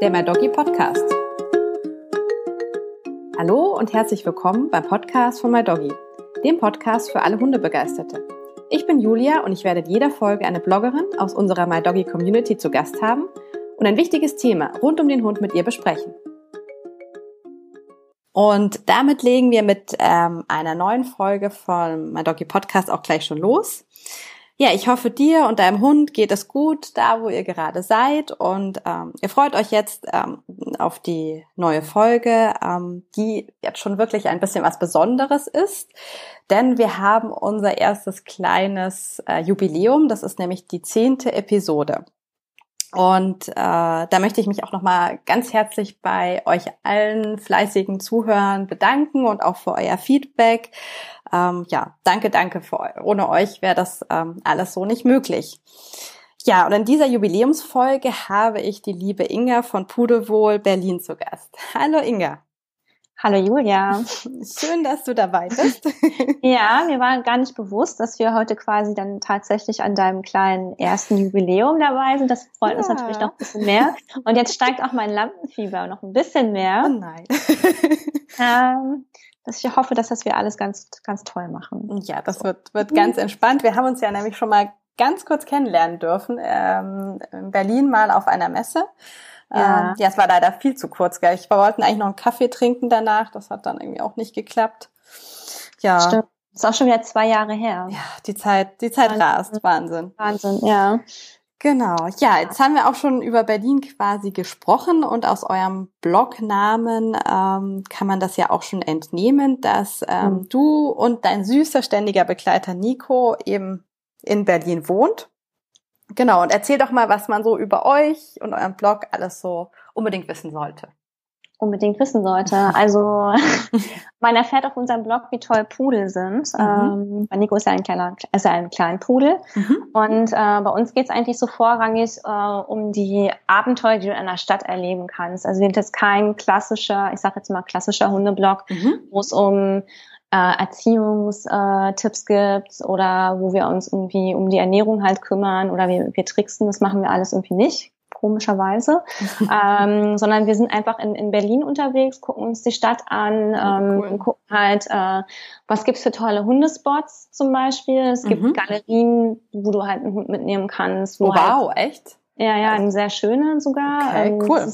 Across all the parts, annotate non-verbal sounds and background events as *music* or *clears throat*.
der My Doggy Podcast. Hallo und herzlich willkommen beim Podcast von My Doggy, dem Podcast für alle Hundebegeisterte. Ich bin Julia und ich werde in jeder Folge eine Bloggerin aus unserer My Doggy Community zu Gast haben und ein wichtiges Thema rund um den Hund mit ihr besprechen. Und damit legen wir mit ähm, einer neuen Folge von My Doggy Podcast auch gleich schon los. Ja, ich hoffe, dir und deinem Hund geht es gut, da wo ihr gerade seid. Und ähm, ihr freut euch jetzt ähm, auf die neue Folge, ähm, die jetzt schon wirklich ein bisschen was Besonderes ist. Denn wir haben unser erstes kleines äh, Jubiläum. Das ist nämlich die zehnte Episode. Und äh, da möchte ich mich auch nochmal ganz herzlich bei euch allen fleißigen Zuhörern bedanken und auch für euer Feedback. Ähm, ja, danke, danke für. Ohne euch wäre das ähm, alles so nicht möglich. Ja, und in dieser Jubiläumsfolge habe ich die liebe Inga von Pudelwohl Berlin zu Gast. Hallo Inga. Hallo Julia. Schön, dass du dabei bist. *laughs* ja, mir war gar nicht bewusst, dass wir heute quasi dann tatsächlich an deinem kleinen ersten Jubiläum dabei sind. Das freut ja. uns natürlich noch ein bisschen mehr. Und jetzt steigt auch mein Lampenfieber noch ein bisschen mehr. Oh nein. *laughs* ähm, dass ich hoffe, dass das wir alles ganz, ganz toll machen. Ja, das wird, wird ganz entspannt. Wir haben uns ja nämlich schon mal ganz kurz kennenlernen dürfen, ähm, in Berlin mal auf einer Messe. Ja. Ähm, ja, es war leider viel zu kurz, gell? Ich, wir wollten eigentlich noch einen Kaffee trinken danach. Das hat dann irgendwie auch nicht geklappt. Ja. Stimmt. Das ist auch schon wieder zwei Jahre her. Ja, die Zeit, die Zeit Wahnsinn. rast. Wahnsinn. Wahnsinn, ja. Genau. Ja, jetzt haben wir auch schon über Berlin quasi gesprochen und aus eurem Blognamen ähm, kann man das ja auch schon entnehmen, dass ähm, mhm. du und dein süßer ständiger Begleiter Nico eben in Berlin wohnt. Genau, und erzähl doch mal, was man so über euch und euren Blog alles so unbedingt wissen sollte. Unbedingt wissen sollte. Also *laughs* man erfährt auf unserem Blog, wie toll Pudel sind. Mhm. Ähm, Nico ist ja ein kleiner, ist ja ein kleiner Pudel. Mhm. Und äh, bei uns geht es eigentlich so vorrangig äh, um die Abenteuer, die du in einer Stadt erleben kannst. Also wir sind jetzt kein klassischer, ich sage jetzt mal klassischer Hundeblog, mhm. wo es um äh, Erziehungstipps gibt oder wo wir uns irgendwie um die Ernährung halt kümmern oder wir, wir tricksen, das machen wir alles irgendwie nicht komischerweise, *laughs* ähm, sondern wir sind einfach in, in Berlin unterwegs, gucken uns die Stadt an, ähm, cool. gucken halt, äh, was gibt's für tolle Hundespots zum Beispiel. Es gibt mhm. Galerien, wo du halt einen Hund mitnehmen kannst. oh, wow, halt, echt? Ja, ja, eine sehr schöne sogar. Okay, ähm, cool.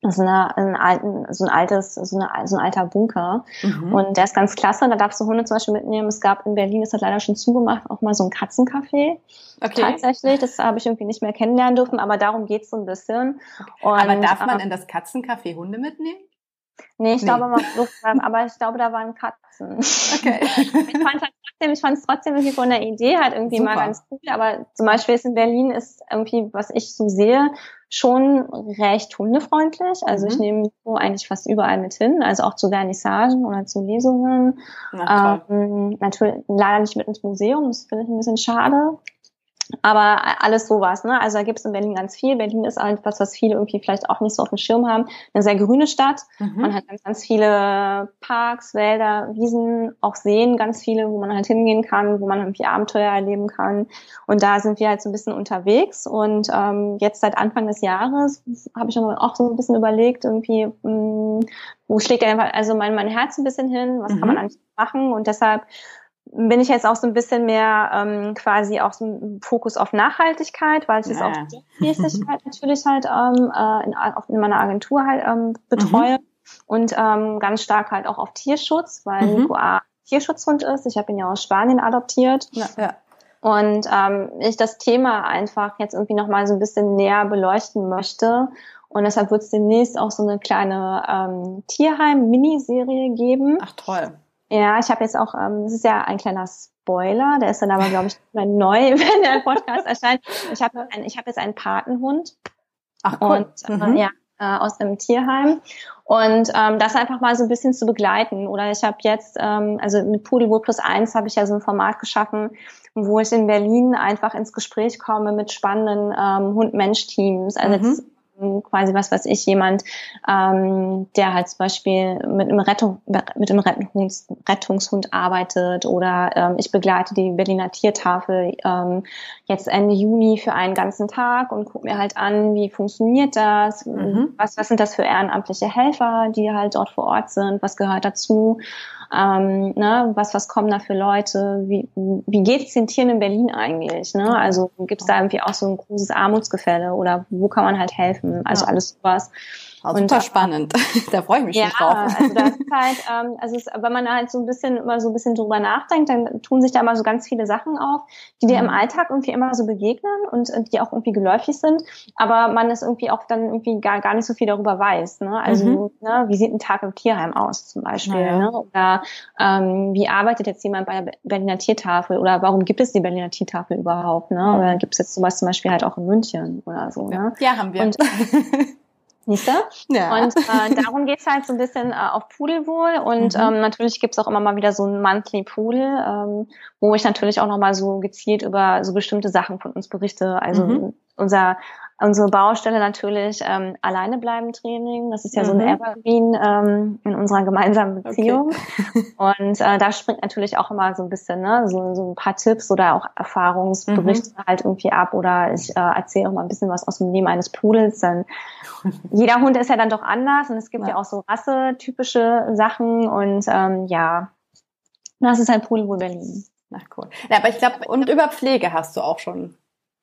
Ist eine, ein, alten, so ein altes, so, eine, so ein alter Bunker. Mhm. Und der ist ganz klasse. Da darfst du Hunde zum Beispiel mitnehmen. Es gab in Berlin, das hat leider schon zugemacht, auch mal so ein Katzencafé. Okay. Tatsächlich. Das habe ich irgendwie nicht mehr kennenlernen dürfen, aber darum geht's so ein bisschen. Und, aber darf man in das Katzencafé Hunde mitnehmen? Nee, ich nee. glaube, man durfte, *laughs* aber ich glaube, da waren Katzen. Okay. *laughs* ich fand halt trotzdem, ich fand es trotzdem irgendwie von der Idee halt irgendwie Super. mal ganz cool. Aber zum Beispiel ist in Berlin ist irgendwie, was ich so sehe, schon recht hundefreundlich. Also mhm. ich nehme so eigentlich fast überall mit hin, also auch zu Vernissagen oder zu Lesungen. Ähm, natürlich leider nicht mit ins Museum, das finde ich ein bisschen schade. Aber alles sowas, ne? Also da gibt es in Berlin ganz viel. Berlin ist halt was, was viele irgendwie vielleicht auch nicht so auf dem Schirm haben. Eine sehr grüne Stadt. Mhm. Man hat ganz, ganz viele Parks, Wälder, Wiesen, auch Seen, ganz viele, wo man halt hingehen kann, wo man irgendwie Abenteuer erleben kann. Und da sind wir halt so ein bisschen unterwegs. Und ähm, jetzt seit Anfang des Jahres habe ich auch so ein bisschen überlegt, irgendwie, mh, hm, wo schlägt einfach also mein, mein Herz ein bisschen hin, was mhm. kann man eigentlich machen? Und deshalb bin ich jetzt auch so ein bisschen mehr ähm, quasi auch so ein Fokus auf Nachhaltigkeit, weil ich es ja. auch mäßig halt natürlich halt ähm, äh, in, in meiner Agentur halt ähm, betreue mhm. und ähm, ganz stark halt auch auf Tierschutz, weil mhm. Nico A Tierschutzhund ist. Ich habe ihn ja aus Spanien adoptiert. Ja, ja. Und ähm, ich das Thema einfach jetzt irgendwie nochmal so ein bisschen näher beleuchten möchte. Und deshalb wird es demnächst auch so eine kleine ähm, Tierheim-Miniserie geben. Ach toll. Ja, ich habe jetzt auch, ähm, das ist ja ein kleiner Spoiler, der ist dann aber, glaube ich, neu, *laughs* wenn der Podcast erscheint. Ich habe ein, ich hab jetzt einen Patenhund. Ach cool. Und, äh, mhm. ja, äh, aus einem Tierheim. Und ähm, das einfach mal so ein bisschen zu begleiten. Oder ich habe jetzt, ähm, also mit Pudelwood Plus eins habe ich ja so ein Format geschaffen, wo ich in Berlin einfach ins Gespräch komme mit spannenden ähm, Hund-Mensch-Teams. Also mhm. jetzt quasi was weiß ich, jemand, ähm, der halt zum Beispiel mit einem, Rettung, mit einem Rettungs, Rettungshund arbeitet oder ähm, ich begleite die Berliner Tiertafel ähm, jetzt Ende Juni für einen ganzen Tag und gucke mir halt an, wie funktioniert das, mhm. was, was sind das für ehrenamtliche Helfer, die halt dort vor Ort sind, was gehört dazu ähm, ne, was, was kommen da für Leute, wie, wie geht es den Tieren in Berlin eigentlich? Ne? Also gibt es da irgendwie auch so ein großes Armutsgefälle oder wo kann man halt helfen? Also ja. alles sowas. Oh, super spannend. *laughs* da freue ich mich ja, schon drauf. also das *laughs* ist halt, ähm, also es, wenn man halt so ein bisschen immer so ein bisschen drüber nachdenkt, dann tun sich da immer so ganz viele Sachen auf, die dir im mhm. Alltag irgendwie immer so begegnen und äh, die auch irgendwie geläufig sind, aber man es irgendwie auch dann irgendwie gar, gar nicht so viel darüber weiß. Ne? Also mhm. ne, wie sieht ein Tag im Tierheim aus zum Beispiel? Ja. Ne? Oder ähm, wie arbeitet jetzt jemand bei der Berliner Tiertafel oder warum gibt es die Berliner Tiertafel überhaupt? Ne? Oder gibt es jetzt sowas zum Beispiel halt auch in München oder so? Ne? Ja, haben wir. Und, *laughs* Siehste? Ja. Und äh, darum geht's halt so ein bisschen äh, auf Pudelwohl. Und mhm. ähm, natürlich gibt's auch immer mal wieder so ein Monthly Pudel, ähm, wo ich natürlich auch nochmal so gezielt über so bestimmte Sachen von uns berichte. Also mhm. unser Unsere Baustelle natürlich ähm, alleine bleiben Training. Das ist ja mhm. so ein mhm. Evergreen ähm, in unserer gemeinsamen Beziehung. Okay. *laughs* Und äh, da springt natürlich auch immer so ein bisschen ne, so, so ein paar Tipps oder auch Erfahrungsberichte mhm. halt irgendwie ab. Oder ich äh, erzähle auch mal ein bisschen was aus dem Leben eines Pudels. Denn *laughs* jeder Hund ist ja dann doch anders und es gibt ja, ja auch so rassetypische Sachen. Und ähm, ja, das ist ein Pudel wohl Berlin. Ach cool. Ja, aber ich glaube, und über Pflege hast du auch schon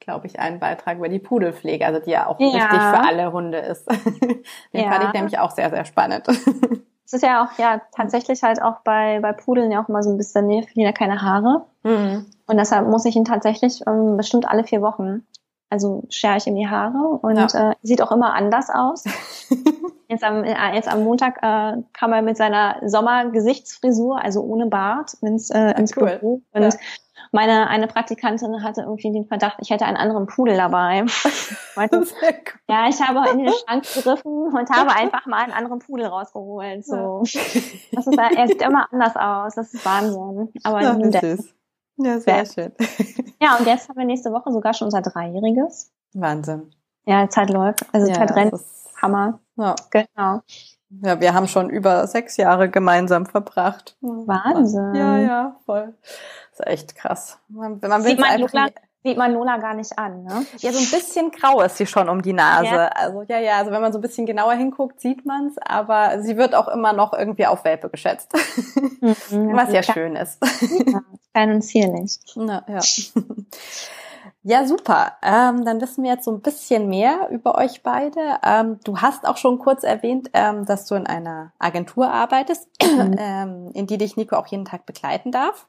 glaube ich, einen Beitrag über die Pudelpflege, also die ja auch ja. wichtig für alle Hunde ist. *laughs* Den ja. fand ich nämlich auch sehr, sehr spannend. *laughs* Es ist ja auch ja tatsächlich halt auch bei, bei Pudeln ja auch immer so ein bisschen, nee, verlieren ja keine Haare. Mhm. Und deshalb muss ich ihn tatsächlich ähm, bestimmt alle vier Wochen, also schere ich ihm die Haare und ja. äh, sieht auch immer anders aus. *laughs* jetzt, am, äh, jetzt am Montag äh, kam er mit seiner Sommergesichtsfrisur, also ohne Bart, ins, äh, ins cool. Büro. Und ja meine eine Praktikantin hatte irgendwie den Verdacht, ich hätte einen anderen Pudel dabei. *laughs* Meinte, ja, ich habe in den Schrank gegriffen und habe *laughs* einfach mal einen anderen Pudel rausgeholt. So, das ist, er sieht immer anders aus. Das ist Wahnsinn. Aber ja, das ist. Ja, sehr schön. Ja, und jetzt haben wir nächste Woche sogar schon unser Dreijähriges. Wahnsinn. Ja, Zeit läuft. Also ja, Zeit rennt. Hammer. Ja. Genau. Ja, wir haben schon über sechs Jahre gemeinsam verbracht. Wahnsinn. Ja, ja, voll. Das ist echt krass. Man, man sieht, man Lola, sieht man Lola gar nicht an, ne? Ja, so ein bisschen grau ist sie schon um die Nase. Ja. Also ja, ja, also wenn man so ein bisschen genauer hinguckt, sieht man's, aber sie wird auch immer noch irgendwie auf Welpe geschätzt. Mhm, *laughs* Was ja schön ist. Ja, klein und zierlich. *laughs* Na, ja. Ja, super. Ähm, dann wissen wir jetzt so ein bisschen mehr über euch beide. Ähm, du hast auch schon kurz erwähnt, ähm, dass du in einer Agentur arbeitest, *clears throat* mhm. ähm, in die dich Nico auch jeden Tag begleiten darf.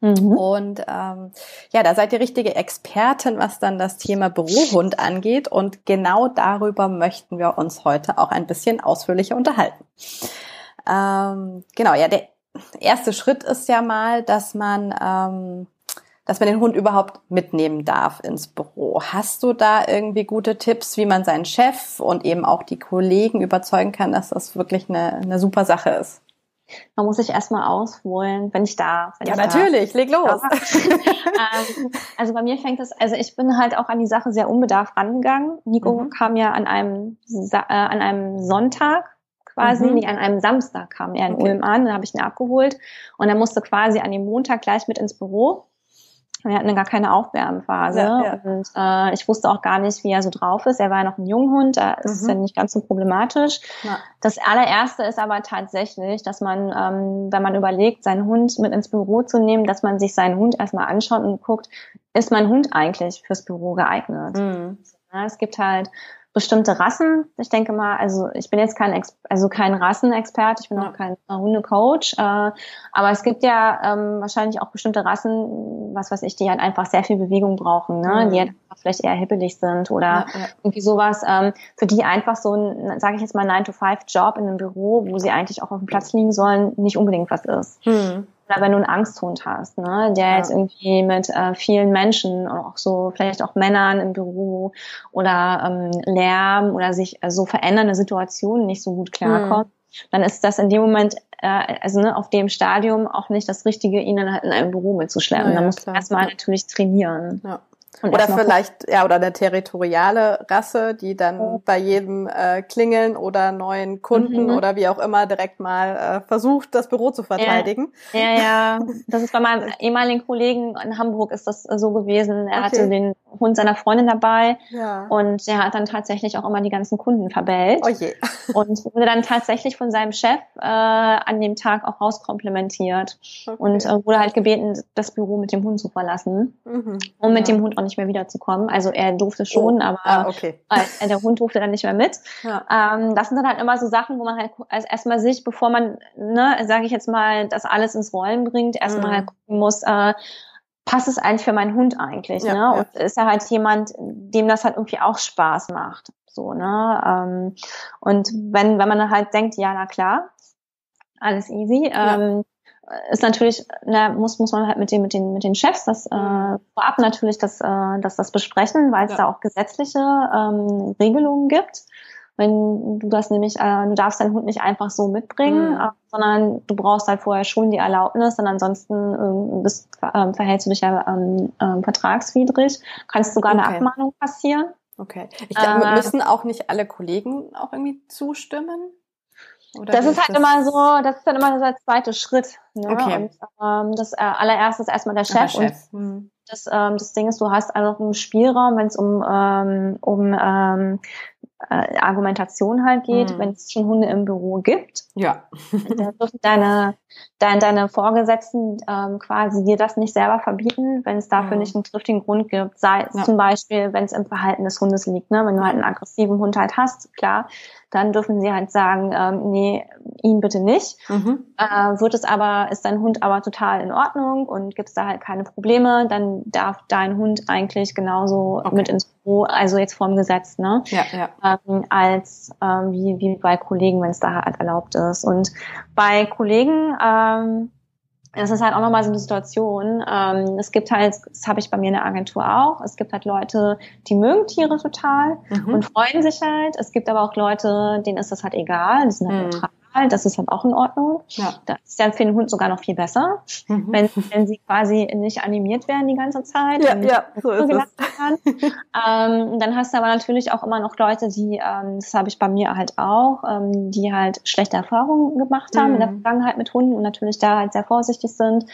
Mhm. Und ähm, ja, da seid ihr richtige Expertin, was dann das Thema Bürohund angeht. Und genau darüber möchten wir uns heute auch ein bisschen ausführlicher unterhalten. Ähm, genau, ja, der erste Schritt ist ja mal, dass man ähm, dass man den Hund überhaupt mitnehmen darf ins Büro. Hast du da irgendwie gute Tipps, wie man seinen Chef und eben auch die Kollegen überzeugen kann, dass das wirklich eine, eine super Sache ist? Man muss sich erstmal ausholen, wenn ich. Wenn ja, ich natürlich, darf. leg los. *laughs* ähm, also bei mir fängt es, also ich bin halt auch an die Sache sehr unbedarft rangegangen. Nico mhm. kam ja an einem, äh, an einem Sonntag quasi, mhm. nee, an einem Samstag kam er in okay. Ulm an, dann habe ich ihn abgeholt und er musste quasi an dem Montag gleich mit ins Büro. Wir hatten gar keine Aufwärmphase ja, ja. und äh, ich wusste auch gar nicht, wie er so drauf ist. Er war ja noch ein Junghund, da ist mhm. es ja nicht ganz so problematisch. Ja. Das allererste ist aber tatsächlich, dass man, ähm, wenn man überlegt, seinen Hund mit ins Büro zu nehmen, dass man sich seinen Hund erstmal anschaut und guckt, ist mein Hund eigentlich fürs Büro geeignet? Mhm. Es gibt halt bestimmte Rassen. Ich denke mal, also ich bin jetzt kein Ex also kein Rassenexpert, ich bin auch kein Hundecoach, äh, aber es gibt ja ähm, wahrscheinlich auch bestimmte Rassen, was weiß ich, die halt einfach sehr viel Bewegung brauchen, ne? Mhm. die halt vielleicht eher hippelig sind oder ja, ja. irgendwie sowas, ähm, für die einfach so ein, sage ich jetzt mal, 9-to-5-Job in einem Büro, wo sie eigentlich auch auf dem Platz liegen sollen, nicht unbedingt was ist. Mhm oder wenn du einen Angsthund hast, ne, der ja. jetzt irgendwie mit äh, vielen Menschen, auch so vielleicht auch Männern im Büro oder ähm, Lärm oder sich äh, so verändernde Situationen nicht so gut klarkommt, mhm. dann ist das in dem Moment, äh, also ne, auf dem Stadium auch nicht das Richtige, ihn dann halt in einem Büro mitzuschleppen. Ja, da musst du erstmal natürlich trainieren. Ja. Oder vielleicht, ja, oder eine territoriale Rasse, die dann oh. bei jedem äh, Klingeln oder neuen Kunden mhm. oder wie auch immer direkt mal äh, versucht, das Büro zu verteidigen. Ja, ja, ja. *laughs* Das ist bei meinem ehemaligen Kollegen in Hamburg ist das so gewesen. Er okay. hatte den Hund seiner Freundin dabei ja. und der hat dann tatsächlich auch immer die ganzen Kunden verbellt. Oh je. *laughs* und wurde dann tatsächlich von seinem Chef äh, an dem Tag auch rauskomplementiert okay. und äh, wurde halt gebeten, das Büro mit dem Hund zu verlassen, mhm. um mit ja. dem Hund auch nicht mehr wiederzukommen. Also er durfte schon, oh. aber ah, okay. äh, der Hund durfte dann nicht mehr mit. Ja. Ähm, das sind dann halt immer so Sachen, wo man halt also erstmal sich, bevor man, ne, sage ich jetzt mal, das alles ins Rollen bringt, erstmal mhm. halt gucken muss, äh, passt es eigentlich für meinen Hund eigentlich, ja, ne? Ja. Und ist er halt jemand, dem das halt irgendwie auch Spaß macht. So, ne? Ähm, und wenn, wenn man halt denkt, ja, na klar, alles easy, ja. ähm, ist natürlich, na, muss, muss man halt mit den, mit den, mit den Chefs das äh, vorab natürlich das, äh, das, das besprechen, weil es ja. da auch gesetzliche ähm, Regelungen gibt. Wenn du das nämlich, äh, du darfst deinen Hund nicht einfach so mitbringen, mhm. äh, sondern du brauchst halt vorher schon die Erlaubnis, und ansonsten äh, bist, äh, verhältst du dich ja ähm, äh, vertragswidrig, kannst sogar okay. eine Abmahnung passieren. Okay. Ich glaube, äh, müssen auch nicht alle Kollegen auch irgendwie zustimmen? Oder das ist halt das? immer so, das ist dann immer der zweite Schritt. Ne? Okay. Und ähm, das äh, allererste ist erstmal der Chef. Der Chef. Und hm. das, ähm, das Ding ist, du hast einfach einen Spielraum, wenn es um, ähm, um ähm, äh, Argumentation halt geht, mhm. wenn es schon Hunde im Büro gibt. Ja. dann dürfen deine, deine, deine Vorgesetzten ähm, quasi dir das nicht selber verbieten, wenn es dafür mhm. nicht einen triftigen Grund gibt. Sei es ja. zum Beispiel, wenn es im Verhalten des Hundes liegt. Ne? Wenn du halt einen aggressiven Hund halt hast, klar, dann dürfen sie halt sagen, ähm, nee, ihn bitte nicht. Mhm. Äh, wird es aber, ist dein Hund aber total in Ordnung und gibt es da halt keine Probleme, dann darf dein Hund eigentlich genauso okay. mit ins Büro, also jetzt vorm Gesetz, ne? Ja, ja. Ähm, als ähm, wie, wie bei Kollegen, wenn es da halt erlaubt ist. Und bei Kollegen, ähm, das ist halt auch nochmal so eine Situation. Ähm, es gibt halt, das habe ich bei mir in der Agentur auch, es gibt halt Leute, die mögen Tiere total mhm. und freuen sich halt. Es gibt aber auch Leute, denen ist das halt egal, die sind halt mhm. neutral das ist halt auch in Ordnung. Ja. Das ist ja für den Hund sogar noch viel besser, mhm. wenn, wenn sie quasi nicht animiert werden die ganze Zeit. Ja, ja so ist es. *laughs* ähm, dann hast du aber natürlich auch immer noch Leute, die, ähm, das habe ich bei mir halt auch, ähm, die halt schlechte Erfahrungen gemacht haben mhm. in der mhm. Vergangenheit mit Hunden und natürlich da halt sehr vorsichtig sind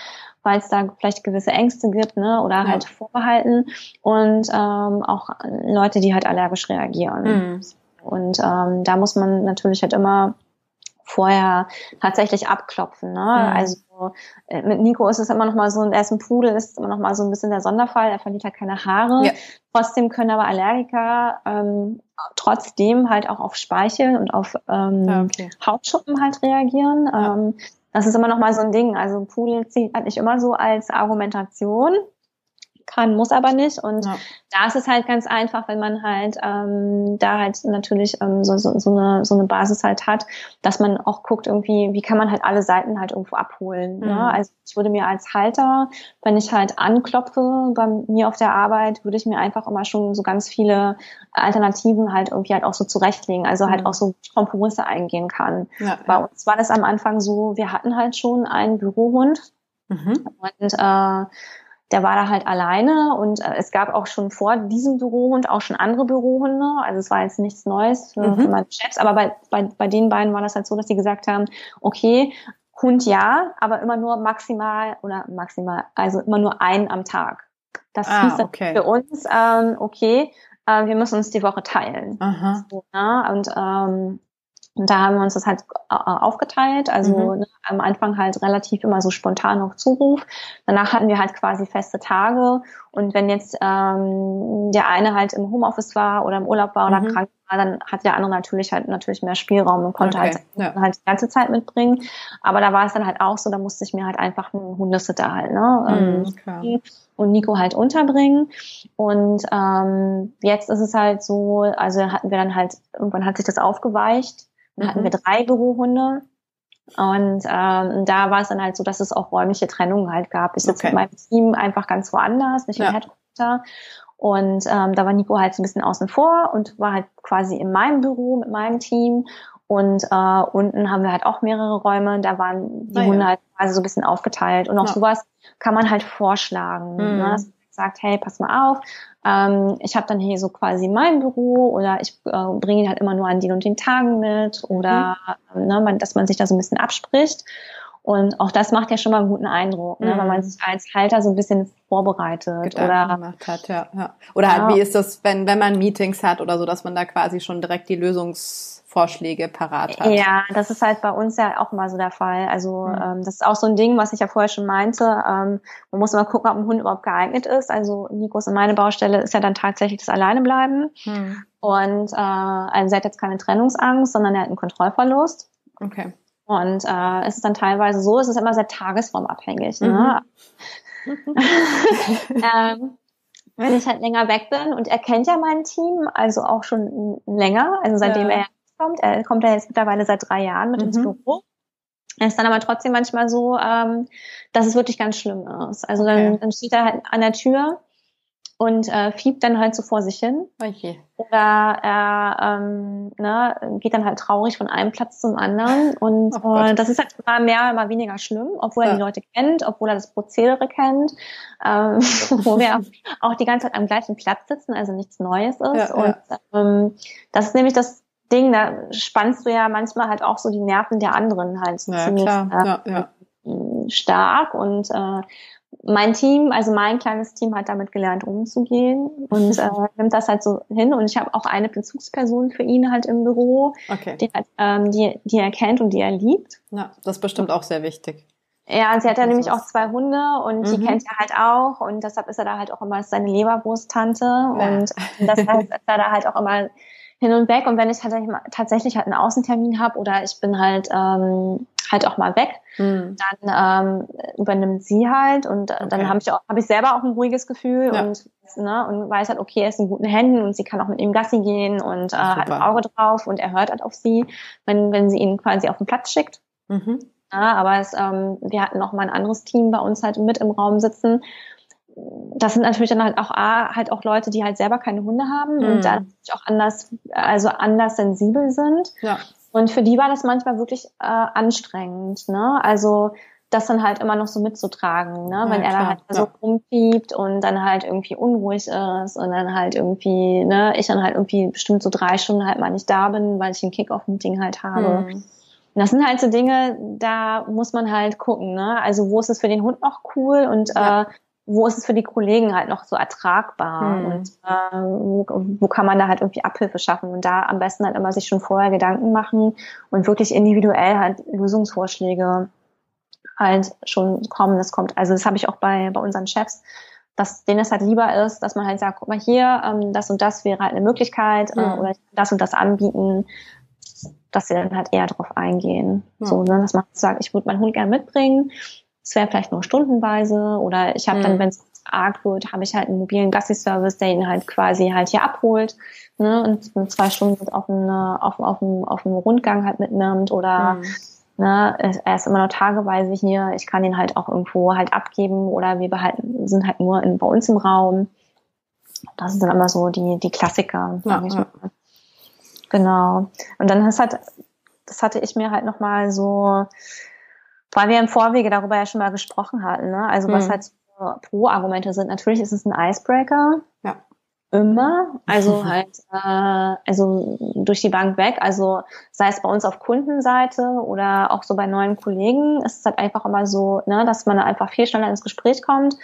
weil es da vielleicht gewisse Ängste gibt, ne, oder ja. halt Vorbehalten und ähm, auch Leute, die halt allergisch reagieren. Mhm. Und ähm, da muss man natürlich halt immer vorher tatsächlich abklopfen. Ne? Mhm. Also äh, mit Nico ist es immer noch mal so, er ist ein Pudel, ist immer noch mal so ein bisschen der Sonderfall, er verliert halt keine Haare. Ja. Trotzdem können aber Allergiker ähm, trotzdem halt auch auf Speichel und auf ähm, ah, okay. Hautschuppen halt reagieren. Ja. Ähm, das ist immer noch mal so ein Ding. Also Pudel zieht halt nicht immer so als Argumentation kann, muss aber nicht. Und ja. da ist es halt ganz einfach, wenn man halt ähm, da halt natürlich ähm, so, so, so, eine, so eine Basis halt hat, dass man auch guckt, irgendwie, wie kann man halt alle Seiten halt irgendwo abholen. Ne? Mhm. Ne? Also ich würde mir als Halter, wenn ich halt anklopfe bei mir auf der Arbeit, würde ich mir einfach immer schon so ganz viele Alternativen halt irgendwie halt auch so zurechtlegen, also halt mhm. auch so Kompromisse eingehen kann. Ja, bei uns war das am Anfang so, wir hatten halt schon einen Bürohund mhm. und äh, der war da halt alleine und äh, es gab auch schon vor diesem Bürohund auch schon andere Bürohunde. Also es war jetzt nichts Neues für, mhm. für meine Chefs, aber bei, bei, bei den beiden war das halt so, dass die gesagt haben, okay, Hund ja, aber immer nur maximal oder maximal, also immer nur einen am Tag. Das ah, hieß dann okay. für uns, ähm, okay, äh, wir müssen uns die Woche teilen. So, ne? Und ähm, und da haben wir uns das halt äh, aufgeteilt. Also mhm. ne, am Anfang halt relativ immer so spontan auf Zuruf. Danach hatten wir halt quasi feste Tage. Und wenn jetzt ähm, der eine halt im Homeoffice war oder im Urlaub war oder mhm. krank war, dann hat der andere natürlich halt natürlich mehr Spielraum und konnte okay. halt, ja. halt die ganze Zeit mitbringen. Aber da war es dann halt auch so, da musste ich mir halt einfach einen Hundesitter halt, ne? Mhm, ähm, und Nico halt unterbringen. Und ähm, jetzt ist es halt so, also hatten wir dann halt, irgendwann hat sich das aufgeweicht dann mhm. hatten wir drei Bürohunde. Und ähm, da war es dann halt so, dass es auch räumliche Trennungen halt gab. Ich sitze okay. mit meinem Team einfach ganz woanders, nicht im ja. Headquarter. Und ähm, da war Nico halt so ein bisschen außen vor und war halt quasi in meinem Büro mit meinem Team. Und äh, unten haben wir halt auch mehrere Räume. Da waren die ah, Hunde ja. halt quasi so ein bisschen aufgeteilt. Und auch ja. sowas kann man halt vorschlagen. Ne? Mhm. Ne? Sagt, hey, pass mal auf, ähm, ich habe dann hier so quasi mein Büro oder ich äh, bringe ihn halt immer nur an den und den Tagen mit oder mhm. ne, man, dass man sich da so ein bisschen abspricht. Und auch das macht ja schon mal einen guten Eindruck, ne, mhm. weil man sich als Halter so ein bisschen vorbereitet Gedanken oder gemacht hat, ja, ja. Oder ja. halt, wie ist das, wenn wenn man Meetings hat oder so, dass man da quasi schon direkt die Lösungsvorschläge parat hat. Ja, das ist halt bei uns ja auch mal so der Fall. Also mhm. ähm, das ist auch so ein Ding, was ich ja vorher schon meinte. Ähm, man muss mal gucken, ob ein Hund überhaupt geeignet ist. Also Nikos und meine Baustelle ist ja dann tatsächlich das Alleinebleiben. Mhm. Und äh, also er hat jetzt keine Trennungsangst, sondern er hat einen Kontrollverlust. Okay. Und äh, es ist dann teilweise so, es ist immer sehr tagesformabhängig. Ne? Mhm. *laughs* ähm, wenn ich halt länger weg bin und er kennt ja mein Team, also auch schon länger, also seitdem ja. er kommt, er kommt ja jetzt mittlerweile seit drei Jahren mit mhm. ins Büro. Es ist dann aber trotzdem manchmal so, ähm, dass es wirklich ganz schlimm ist. Also dann, okay. dann steht er halt an der Tür und äh, fiebt dann halt so vor sich hin. Okay. Oder er ähm, ne, geht dann halt traurig von einem Platz zum anderen. Und oh äh, das ist halt immer mehr, immer weniger schlimm, obwohl ja. er die Leute kennt, obwohl er das Prozedere kennt, ähm, *laughs* wo wir auch die ganze Zeit am gleichen Platz sitzen, also nichts Neues ist. Ja, und ähm, das ist nämlich das Ding, da spannst du ja manchmal halt auch so die Nerven der anderen halt ja, ziemlich äh, stark. Und äh, mein Team, also mein kleines Team hat damit gelernt umzugehen und äh, *laughs* nimmt das halt so hin. Und ich habe auch eine Bezugsperson für ihn halt im Büro, okay. die, halt, ähm, die, die er kennt und die er liebt. Ja, das ist bestimmt auch sehr wichtig. Ja, und sie hat ja also nämlich auch zwei Hunde und mhm. die kennt er halt auch und deshalb ist er da halt auch immer seine Leberwursttante ja. und das *laughs* heißt, ist er da halt auch immer hin und weg und wenn ich tatsächlich, tatsächlich halt einen Außentermin habe oder ich bin halt ähm, halt auch mal weg, mhm. dann ähm, übernimmt sie halt und äh, okay. dann habe ich auch habe ich selber auch ein ruhiges Gefühl ja. und ne, und weiß halt okay, er ist in guten Händen und sie kann auch mit ihm Gassi gehen und äh, hat ein Auge drauf und er hört halt auf sie, wenn wenn sie ihn quasi auf den Platz schickt. Mhm. Ja, aber es, ähm, wir hatten noch mal ein anderes Team bei uns halt mit im Raum sitzen das sind natürlich dann halt auch A, halt auch Leute, die halt selber keine Hunde haben mhm. und dann auch anders, also anders sensibel sind. Ja. Und für die war das manchmal wirklich äh, anstrengend, ne? Also das dann halt immer noch so mitzutragen, ne? Ja, Wenn er dann halt ja. so rumpiept und dann halt irgendwie unruhig ist und dann halt irgendwie, ne, ich dann halt irgendwie bestimmt so drei Stunden halt mal nicht da bin, weil ich ein Kick-Off-Meeting halt habe. Mhm. Das sind halt so Dinge, da muss man halt gucken, ne? Also wo ist es für den Hund noch cool und ja. äh, wo ist es für die Kollegen halt noch so ertragbar hm. und äh, wo, wo kann man da halt irgendwie Abhilfe schaffen und da am besten halt immer sich schon vorher Gedanken machen und wirklich individuell halt Lösungsvorschläge halt schon kommen. Das kommt, also das habe ich auch bei, bei unseren Chefs, dass denen es halt lieber ist, dass man halt sagt, guck mal hier, ähm, das und das wäre halt eine Möglichkeit äh, ja. oder das und das anbieten, dass sie dann halt eher darauf eingehen. Ja. So, ne, dass man sagt, ich würde meinen Hund gerne mitbringen es wäre vielleicht nur stundenweise oder ich habe mhm. dann, wenn es arg wird, habe ich halt einen mobilen Gassi-Service, der ihn halt quasi halt hier abholt ne, und zwei Stunden auf, eine, auf, auf, auf, auf einen Rundgang halt mitnimmt oder mhm. ne, er ist immer nur tageweise hier, ich kann ihn halt auch irgendwo halt abgeben oder wir behalten, sind halt nur in, bei uns im Raum. Das sind dann immer so die, die Klassiker, sag ja, ich mal. Ja. Genau. Und dann ist halt, das hatte ich mir halt nochmal so weil wir im Vorwege darüber ja schon mal gesprochen hatten, ne? Also was mhm. halt Pro-Argumente sind. Natürlich ist es ein Icebreaker. Ja. Immer. Also *laughs* halt, äh, also durch die Bank weg. Also sei es bei uns auf Kundenseite oder auch so bei neuen Kollegen, ist es halt einfach immer so, ne, dass man einfach viel schneller ins Gespräch kommt.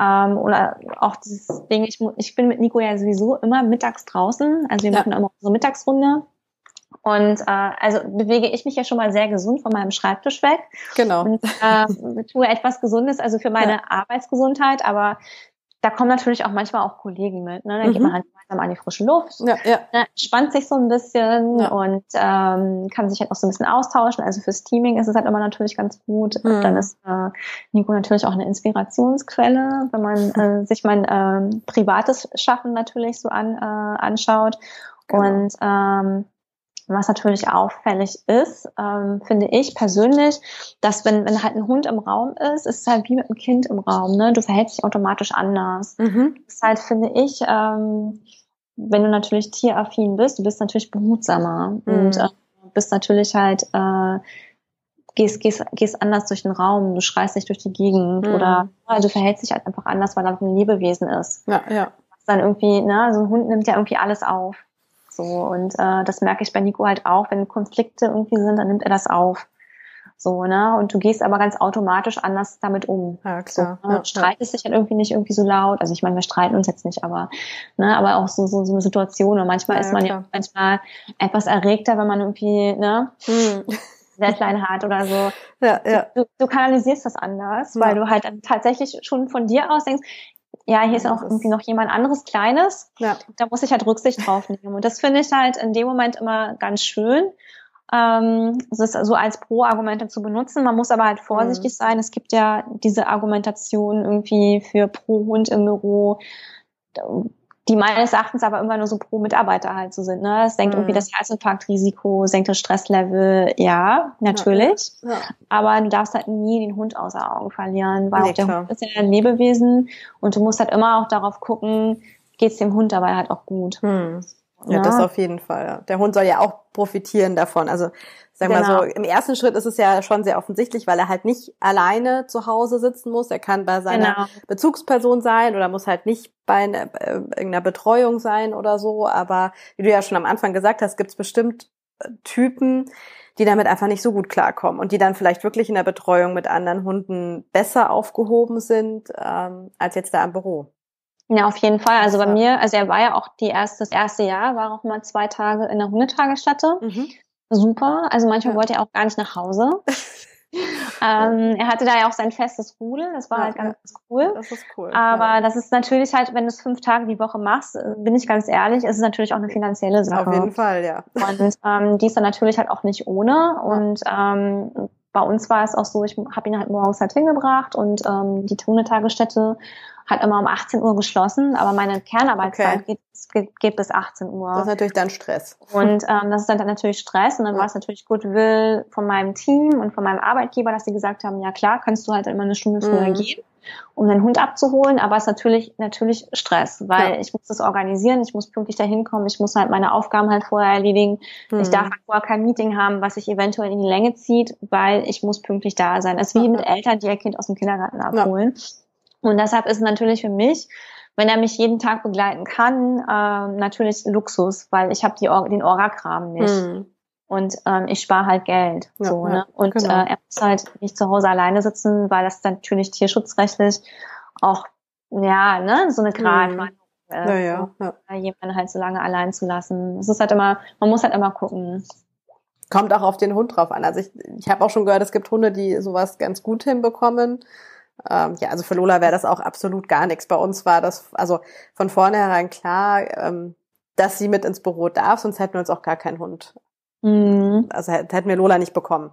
Ähm, oder auch dieses Ding, ich, ich bin mit Nico ja sowieso immer mittags draußen. Also wir ja. machen immer unsere Mittagsrunde. Und äh, also bewege ich mich ja schon mal sehr gesund von meinem Schreibtisch weg. Genau. Und äh, tue etwas Gesundes, also für meine ja. Arbeitsgesundheit, aber da kommen natürlich auch manchmal auch Kollegen mit. Ne? Dann mhm. geht man halt gemeinsam an die frische Luft, ja, ja. Ne? spannt sich so ein bisschen ja. und ähm, kann sich halt auch so ein bisschen austauschen. Also fürs Teaming ist es halt immer natürlich ganz gut. Mhm. Dann ist äh, Nico natürlich auch eine Inspirationsquelle, wenn man *laughs* äh, sich mein ähm, privates Schaffen natürlich so an, äh, anschaut. Genau. Und ähm, was natürlich auffällig ist, ähm, finde ich persönlich, dass wenn, wenn halt ein Hund im Raum ist, ist es halt wie mit einem Kind im Raum. Ne? Du verhältst dich automatisch anders. Mhm. Das ist halt, finde ich, ähm, wenn du natürlich tieraffin bist, du bist natürlich behutsamer mhm. und äh, bist natürlich halt äh, gehst, gehst, gehst anders durch den Raum, du schreist dich durch die Gegend mhm. oder ja, du verhältst dich halt einfach anders, weil da noch ein Lebewesen ist. Ja, ja. Dann irgendwie, ne, so ein Hund nimmt ja irgendwie alles auf. So, und äh, das merke ich bei Nico halt auch, wenn Konflikte irgendwie sind, dann nimmt er das auf. So, ne? Und du gehst aber ganz automatisch anders damit um. Ja, klar. So, ne? ja, streitest dich halt irgendwie nicht irgendwie so laut. Also ich meine, wir streiten uns jetzt nicht, aber, ne, aber auch so, so, so eine Situation. Und manchmal ja, ist man ja manchmal etwas erregter, wenn man irgendwie, ne? Hm. Deadline hat oder so. Ja, ja. Du, du kanalisierst das anders, weil du halt dann tatsächlich schon von dir aus denkst, ja, hier ist auch irgendwie noch jemand anderes Kleines. Ja. Da muss ich halt Rücksicht drauf nehmen. Und das finde ich halt in dem Moment immer ganz schön. Ähm, das ist so als Pro-Argumente zu benutzen. Man muss aber halt vorsichtig mhm. sein. Es gibt ja diese Argumentation irgendwie für Pro-Hund im Büro die meines Erachtens aber immer nur so pro Mitarbeiter halt so sind. Ne? Es senkt mhm. irgendwie das Herzinfarktrisiko, senkt das Stresslevel, ja, natürlich. Ja. Ja. Aber du darfst halt nie den Hund außer Augen verlieren, weil nee, auch der klar. Hund ist ja ein Lebewesen und du musst halt immer auch darauf gucken, geht's dem Hund dabei halt auch gut. Mhm. Ja, das auf jeden Fall. Ja. Der Hund soll ja auch profitieren davon. Also Sagen genau. mal so, im ersten Schritt ist es ja schon sehr offensichtlich, weil er halt nicht alleine zu Hause sitzen muss. Er kann bei seiner genau. Bezugsperson sein oder muss halt nicht bei äh, irgendeiner Betreuung sein oder so. Aber wie du ja schon am Anfang gesagt hast, gibt es bestimmt äh, Typen, die damit einfach nicht so gut klarkommen und die dann vielleicht wirklich in der Betreuung mit anderen Hunden besser aufgehoben sind ähm, als jetzt da im Büro. Ja, auf jeden Fall. Also bei mir, also er war ja auch die erste, das erste Jahr, war auch mal zwei Tage in der Hundetagesstätte. Mhm super. Also manchmal ja. wollte er auch gar nicht nach Hause. *laughs* ähm, er hatte da ja auch sein festes Rudel, das war ja, halt ganz ja. cool. Das ist cool. Aber das ist natürlich halt, wenn du es fünf Tage die Woche machst, äh, bin ich ganz ehrlich, ist es natürlich auch eine finanzielle Sache. Auf jeden Fall, ja. Und ähm, die ist dann natürlich halt auch nicht ohne. Und ähm, bei uns war es auch so, ich habe ihn halt morgens halt hingebracht und ähm, die Tone-Tagesstätte hat immer um 18 Uhr geschlossen, aber meine Kernarbeitszeit okay. geht, geht, bis 18 Uhr. Das ist natürlich dann Stress. Und ähm, das ist dann, natürlich Stress und dann war es natürlich Goodwill von meinem Team und von meinem Arbeitgeber, dass sie gesagt haben, ja klar, kannst du halt immer eine Stunde früher mhm. gehen, um den Hund abzuholen, aber es ist natürlich natürlich Stress, weil ja. ich muss das organisieren, ich muss pünktlich dahin kommen, ich muss halt meine Aufgaben halt vorher erledigen. Mhm. Ich darf halt vorher kein Meeting haben, was sich eventuell in die Länge zieht, weil ich muss pünktlich da sein. Es ist wie mit Eltern, die ihr Kind aus dem Kindergarten abholen. Ja. Und deshalb ist es natürlich für mich, wenn er mich jeden Tag begleiten kann, äh, natürlich Luxus, weil ich habe Or den Orga-Kram nicht. Mhm. Und ähm, ich spare halt Geld. Ja, so, ne? Und genau. äh, er muss halt nicht zu Hause alleine sitzen, weil das natürlich tierschutzrechtlich auch, ja, ne, so eine Gratwanderung mhm. äh, ja, ja, ja. jemanden halt so lange allein zu lassen. Es ist halt immer, man muss halt immer gucken. Kommt auch auf den Hund drauf an. Also ich, ich habe auch schon gehört, es gibt Hunde, die sowas ganz gut hinbekommen. Ähm, ja, also für Lola wäre das auch absolut gar nichts. Bei uns war das also von vornherein klar, ähm, dass sie mit ins Büro darf, sonst hätten wir uns auch gar keinen Hund. Mhm. Also hätten wir Lola nicht bekommen.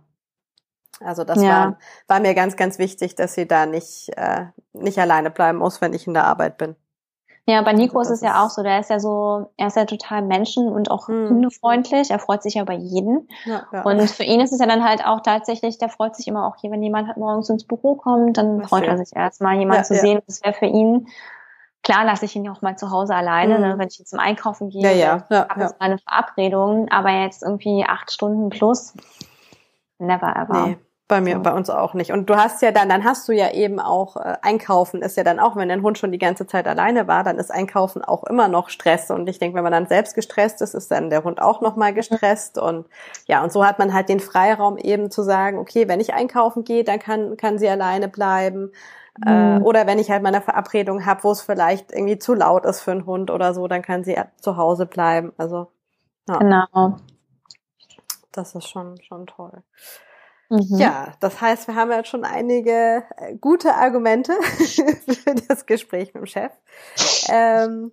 Also das ja. war, war mir ganz, ganz wichtig, dass sie da nicht, äh, nicht alleine bleiben muss, wenn ich in der Arbeit bin. Ja, bei Nico also ist es ja auch so, der ist ja so, er ist ja total menschen- und auch mhm. hundefreundlich, er freut sich ja über jeden. Ja, ja. Und für ihn ist es ja dann halt auch tatsächlich, der freut sich immer auch, wenn jemand halt morgens ins Büro kommt, dann das freut er sich erstmal, jemanden ja, zu sehen. Das wäre für ihn, klar lasse ich ihn ja auch mal zu Hause alleine, mhm. ne, wenn ich zum Einkaufen gehe, ja, ja, ja, habe ja. meine Verabredung, aber jetzt irgendwie acht Stunden plus, never ever. Nee. Bei mir, so. bei uns auch nicht. Und du hast ja dann, dann hast du ja eben auch äh, Einkaufen ist ja dann auch, wenn dein Hund schon die ganze Zeit alleine war, dann ist Einkaufen auch immer noch Stress. Und ich denke, wenn man dann selbst gestresst ist, ist dann der Hund auch nochmal gestresst. Und ja, und so hat man halt den Freiraum eben zu sagen, okay, wenn ich einkaufen gehe, dann kann, kann sie alleine bleiben. Äh, mhm. oder wenn ich halt meine Verabredung habe, wo es vielleicht irgendwie zu laut ist für einen Hund oder so, dann kann sie zu Hause bleiben. Also ja. Genau. Das ist schon, schon toll. Mhm. Ja, das heißt, wir haben jetzt schon einige äh, gute Argumente *laughs* für das Gespräch mit dem Chef. Ähm,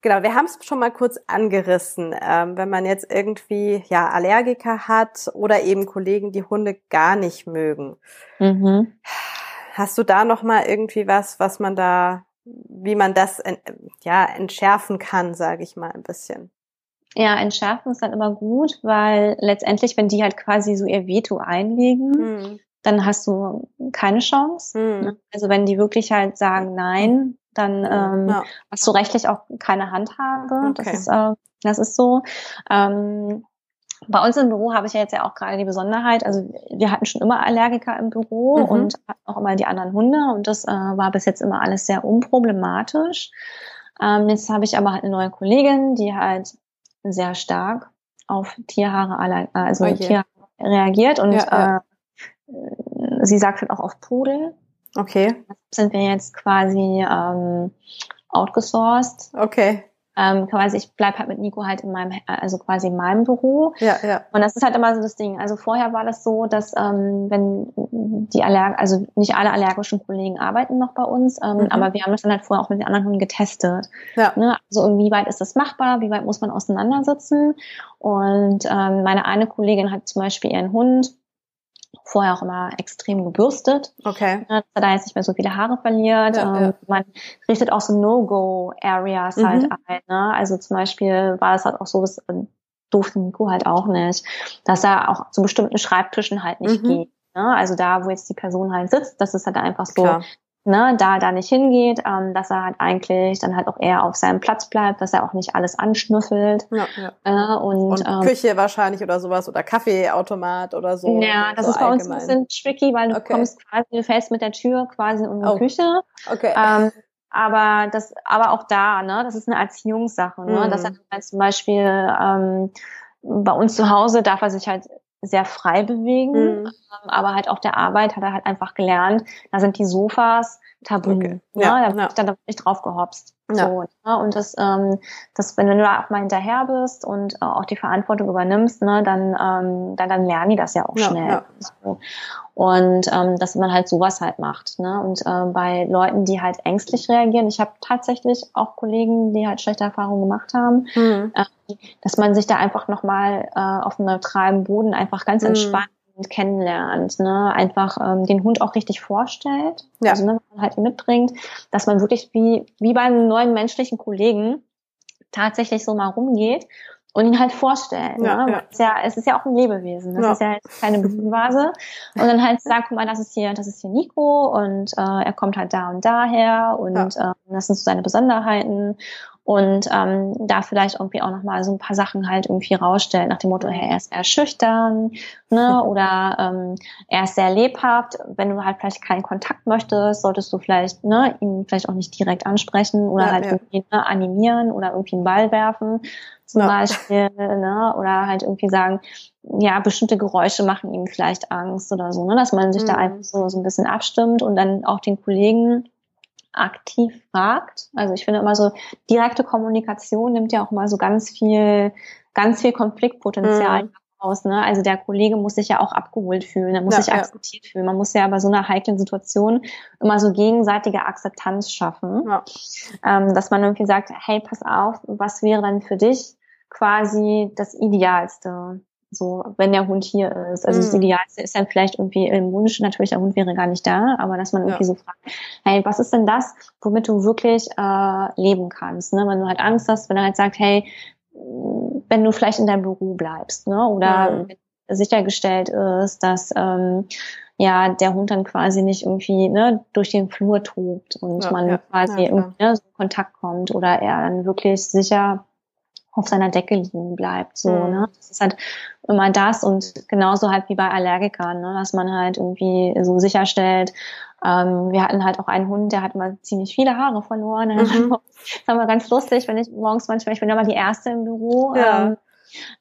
genau, wir haben es schon mal kurz angerissen. Ähm, wenn man jetzt irgendwie ja Allergiker hat oder eben Kollegen, die Hunde gar nicht mögen. Mhm. Hast du da noch mal irgendwie was, was man da, wie man das ja entschärfen kann, sage ich mal ein bisschen? Ja, entschärfen ist dann immer gut, weil letztendlich, wenn die halt quasi so ihr Veto einlegen, mhm. dann hast du keine Chance. Mhm. Also wenn die wirklich halt sagen Nein, dann ähm, ja. hast du rechtlich auch keine Handhabe. Okay. Das ist äh, das ist so. Ähm, bei uns im Büro habe ich ja jetzt ja auch gerade die Besonderheit, also wir hatten schon immer Allergiker im Büro mhm. und auch immer die anderen Hunde und das äh, war bis jetzt immer alles sehr unproblematisch. Ähm, jetzt habe ich aber halt eine neue Kollegin, die halt sehr stark auf Tierhaare, also oh Tierhaare reagiert und ja, ja. Äh, sie sagt halt auch auf Pudel. Okay. Sind wir jetzt quasi ähm, outgesourced. Okay ähm, quasi ich bleib halt mit Nico halt in meinem, also quasi in meinem Büro. Ja, ja. Und das ist halt immer so das Ding. Also vorher war das so, dass ähm, wenn die Allerg also nicht alle allergischen Kollegen arbeiten noch bei uns, ähm, mhm. aber wir haben das dann halt vorher auch mit den anderen Hunden getestet. Ja. Ne? Also inwieweit ist das machbar, wie weit muss man auseinandersitzen? Und ähm, meine eine Kollegin hat zum Beispiel ihren Hund vorher auch immer extrem gebürstet. Okay. Dass er da jetzt nicht mehr so viele Haare verliert. Ja, ähm, ja. Man richtet auch so No-Go-Areas mhm. halt ein. Ne? Also zum Beispiel war es halt auch so, das äh, durfte Nico halt auch nicht, dass er auch zu bestimmten Schreibtischen halt nicht mhm. geht. Ne? Also da, wo jetzt die Person halt sitzt, das ist halt einfach so, Klar ne, da da nicht hingeht, ähm, dass er halt eigentlich dann halt auch eher auf seinem Platz bleibt, dass er auch nicht alles anschnüffelt. Ja, ja. Äh, und, und ähm, Küche wahrscheinlich oder sowas oder Kaffeeautomat oder so. Ja, das so ist bei allgemein. uns ein bisschen tricky, weil du okay. kommst quasi, du fällst mit der Tür quasi in unsere oh. Küche. Okay. Ähm, aber das, aber auch da, ne, das ist eine Erziehungssache, ne, mhm. dass er halt zum Beispiel ähm, bei uns zu Hause darf er sich halt sehr frei bewegen, mhm. aber halt auf der Arbeit hat er halt einfach gelernt, da sind die Sofas tabu. Okay. Ja, ja, da wird ja. dann nicht drauf gehopst. Ja. So, ne? Und das, ähm, das, wenn du da auch mal hinterher bist und äh, auch die Verantwortung übernimmst, ne, dann, ähm, dann, dann lernen die das ja auch ja, schnell. Ja. So. Und ähm, dass man halt sowas halt macht. Ne? Und äh, bei Leuten, die halt ängstlich reagieren, ich habe tatsächlich auch Kollegen, die halt schlechte Erfahrungen gemacht haben, mhm. äh, dass man sich da einfach nochmal äh, auf einem neutralen Boden einfach ganz mhm. Kennenlernt, ne? einfach ähm, den Hund auch richtig vorstellt, ja. also ne, man halt ihn mitbringt, dass man wirklich wie, wie beim neuen menschlichen Kollegen tatsächlich so mal rumgeht und ihn halt vorstellt. Ja, ne? ja. Es, ist ja, es ist ja auch ein Lebewesen. Das ja. ist ja keine *laughs* Blumenvase. Und dann halt sagt, guck mal, das ist hier, das ist hier Nico und äh, er kommt halt da und daher und äh, das sind so seine Besonderheiten und ähm, da vielleicht irgendwie auch nochmal so ein paar Sachen halt irgendwie rausstellt, nach dem Motto, hey, er ist eher schüchtern, ne, *laughs* oder ähm, er ist sehr lebhaft. Wenn du halt vielleicht keinen Kontakt möchtest, solltest du vielleicht, ne, ihn vielleicht auch nicht direkt ansprechen oder ja, halt ja. irgendwie ne, animieren oder irgendwie einen Ball werfen zum ja. Beispiel, ne, oder halt irgendwie sagen, ja, bestimmte Geräusche machen ihm vielleicht Angst oder so, ne, dass man sich mhm. da einfach so, so ein bisschen abstimmt und dann auch den Kollegen aktiv fragt. Also ich finde immer so direkte Kommunikation nimmt ja auch mal so ganz viel, ganz viel Konfliktpotenzial mhm. aus. Ne? Also der Kollege muss sich ja auch abgeholt fühlen, er muss ja, sich akzeptiert ja. fühlen. Man muss ja bei so einer heiklen Situation immer so gegenseitige Akzeptanz schaffen, ja. ähm, dass man irgendwie sagt, hey, pass auf, was wäre denn für dich quasi das Idealste? So, wenn der Hund hier ist. Also mhm. das Idealste ist dann vielleicht irgendwie im Wunsch, natürlich der Hund wäre gar nicht da, aber dass man irgendwie ja. so fragt, hey, was ist denn das, womit du wirklich äh, leben kannst? Ne? Wenn du halt Angst hast, wenn er halt sagt, hey, wenn du vielleicht in deinem Büro bleibst, ne? Oder mhm. sichergestellt ist, dass ähm, ja der Hund dann quasi nicht irgendwie ne, durch den Flur tobt und ja, man ja, quasi irgendwie ne, so in Kontakt kommt oder er dann wirklich sicher auf seiner Decke liegen bleibt. So, mhm. ne? Das ist halt immer das und genauso halt wie bei Allergikern, ne? dass man halt irgendwie so sicherstellt, ähm, wir hatten halt auch einen Hund, der hat immer ziemlich viele Haare verloren. *laughs* Mhm. Das war ganz lustig, wenn ich morgens manchmal, ich bin immer die Erste im Büro, ja. ähm,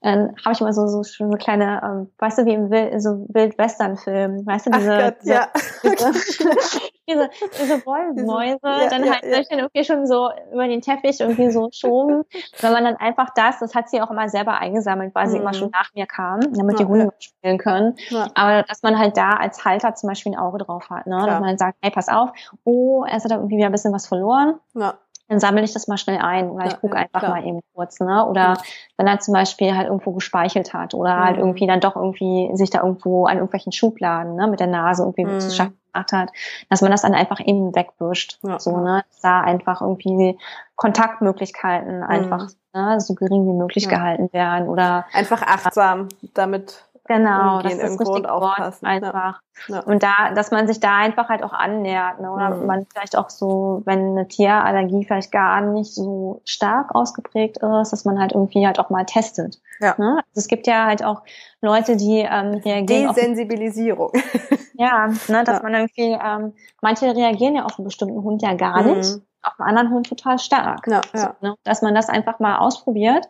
dann habe ich immer so, so schon so kleine, ähm, weißt du, wie im Wild, so Wildwestern-Film, weißt du, diese, Gott, diese, ja. *laughs* diese, diese Wollmäuse, ja, dann ja, halt ja. dann irgendwie schon so über den Teppich irgendwie so schoben, wenn man dann einfach das, das hat sie auch immer selber eingesammelt, weil sie mhm. immer schon nach mir kam, damit die Hunde spielen können. Aber dass man halt da als Halter zum Beispiel ein Auge drauf hat, ne? Klar. dass man sagt, hey, pass auf, oh, er hat irgendwie wieder ein bisschen was verloren. Ja dann sammle ich das mal schnell ein oder ja, ich gucke ja, einfach klar. mal eben kurz, ne? Oder ja. wenn er zum Beispiel halt irgendwo gespeichelt hat oder mhm. halt irgendwie dann doch irgendwie sich da irgendwo an irgendwelchen Schubladen, ne, mit der Nase irgendwie mhm. zu schaffen gemacht hat, dass man das dann einfach eben wegwischt. So, ne? Dass da einfach irgendwie Kontaktmöglichkeiten mhm. einfach ne, so gering wie möglich gehalten werden oder einfach achtsam damit Genau, das ist irgendwo und aufpassen. Einfach. Ja. Und da, dass man sich da einfach halt auch annähert, ne? oder mhm. man vielleicht auch so, wenn eine Tierallergie vielleicht gar nicht so stark ausgeprägt ist, dass man halt irgendwie halt auch mal testet. Ja. Ne? Also es gibt ja halt auch Leute, die ähm, reagieren. Desensibilisierung. Auf, *laughs* ja, ne, dass ja. man irgendwie, ähm, manche reagieren ja auf einen bestimmten Hund ja gar mhm. nicht, auf einen anderen Hund total stark. Ja, ja. So, ne? Dass man das einfach mal ausprobiert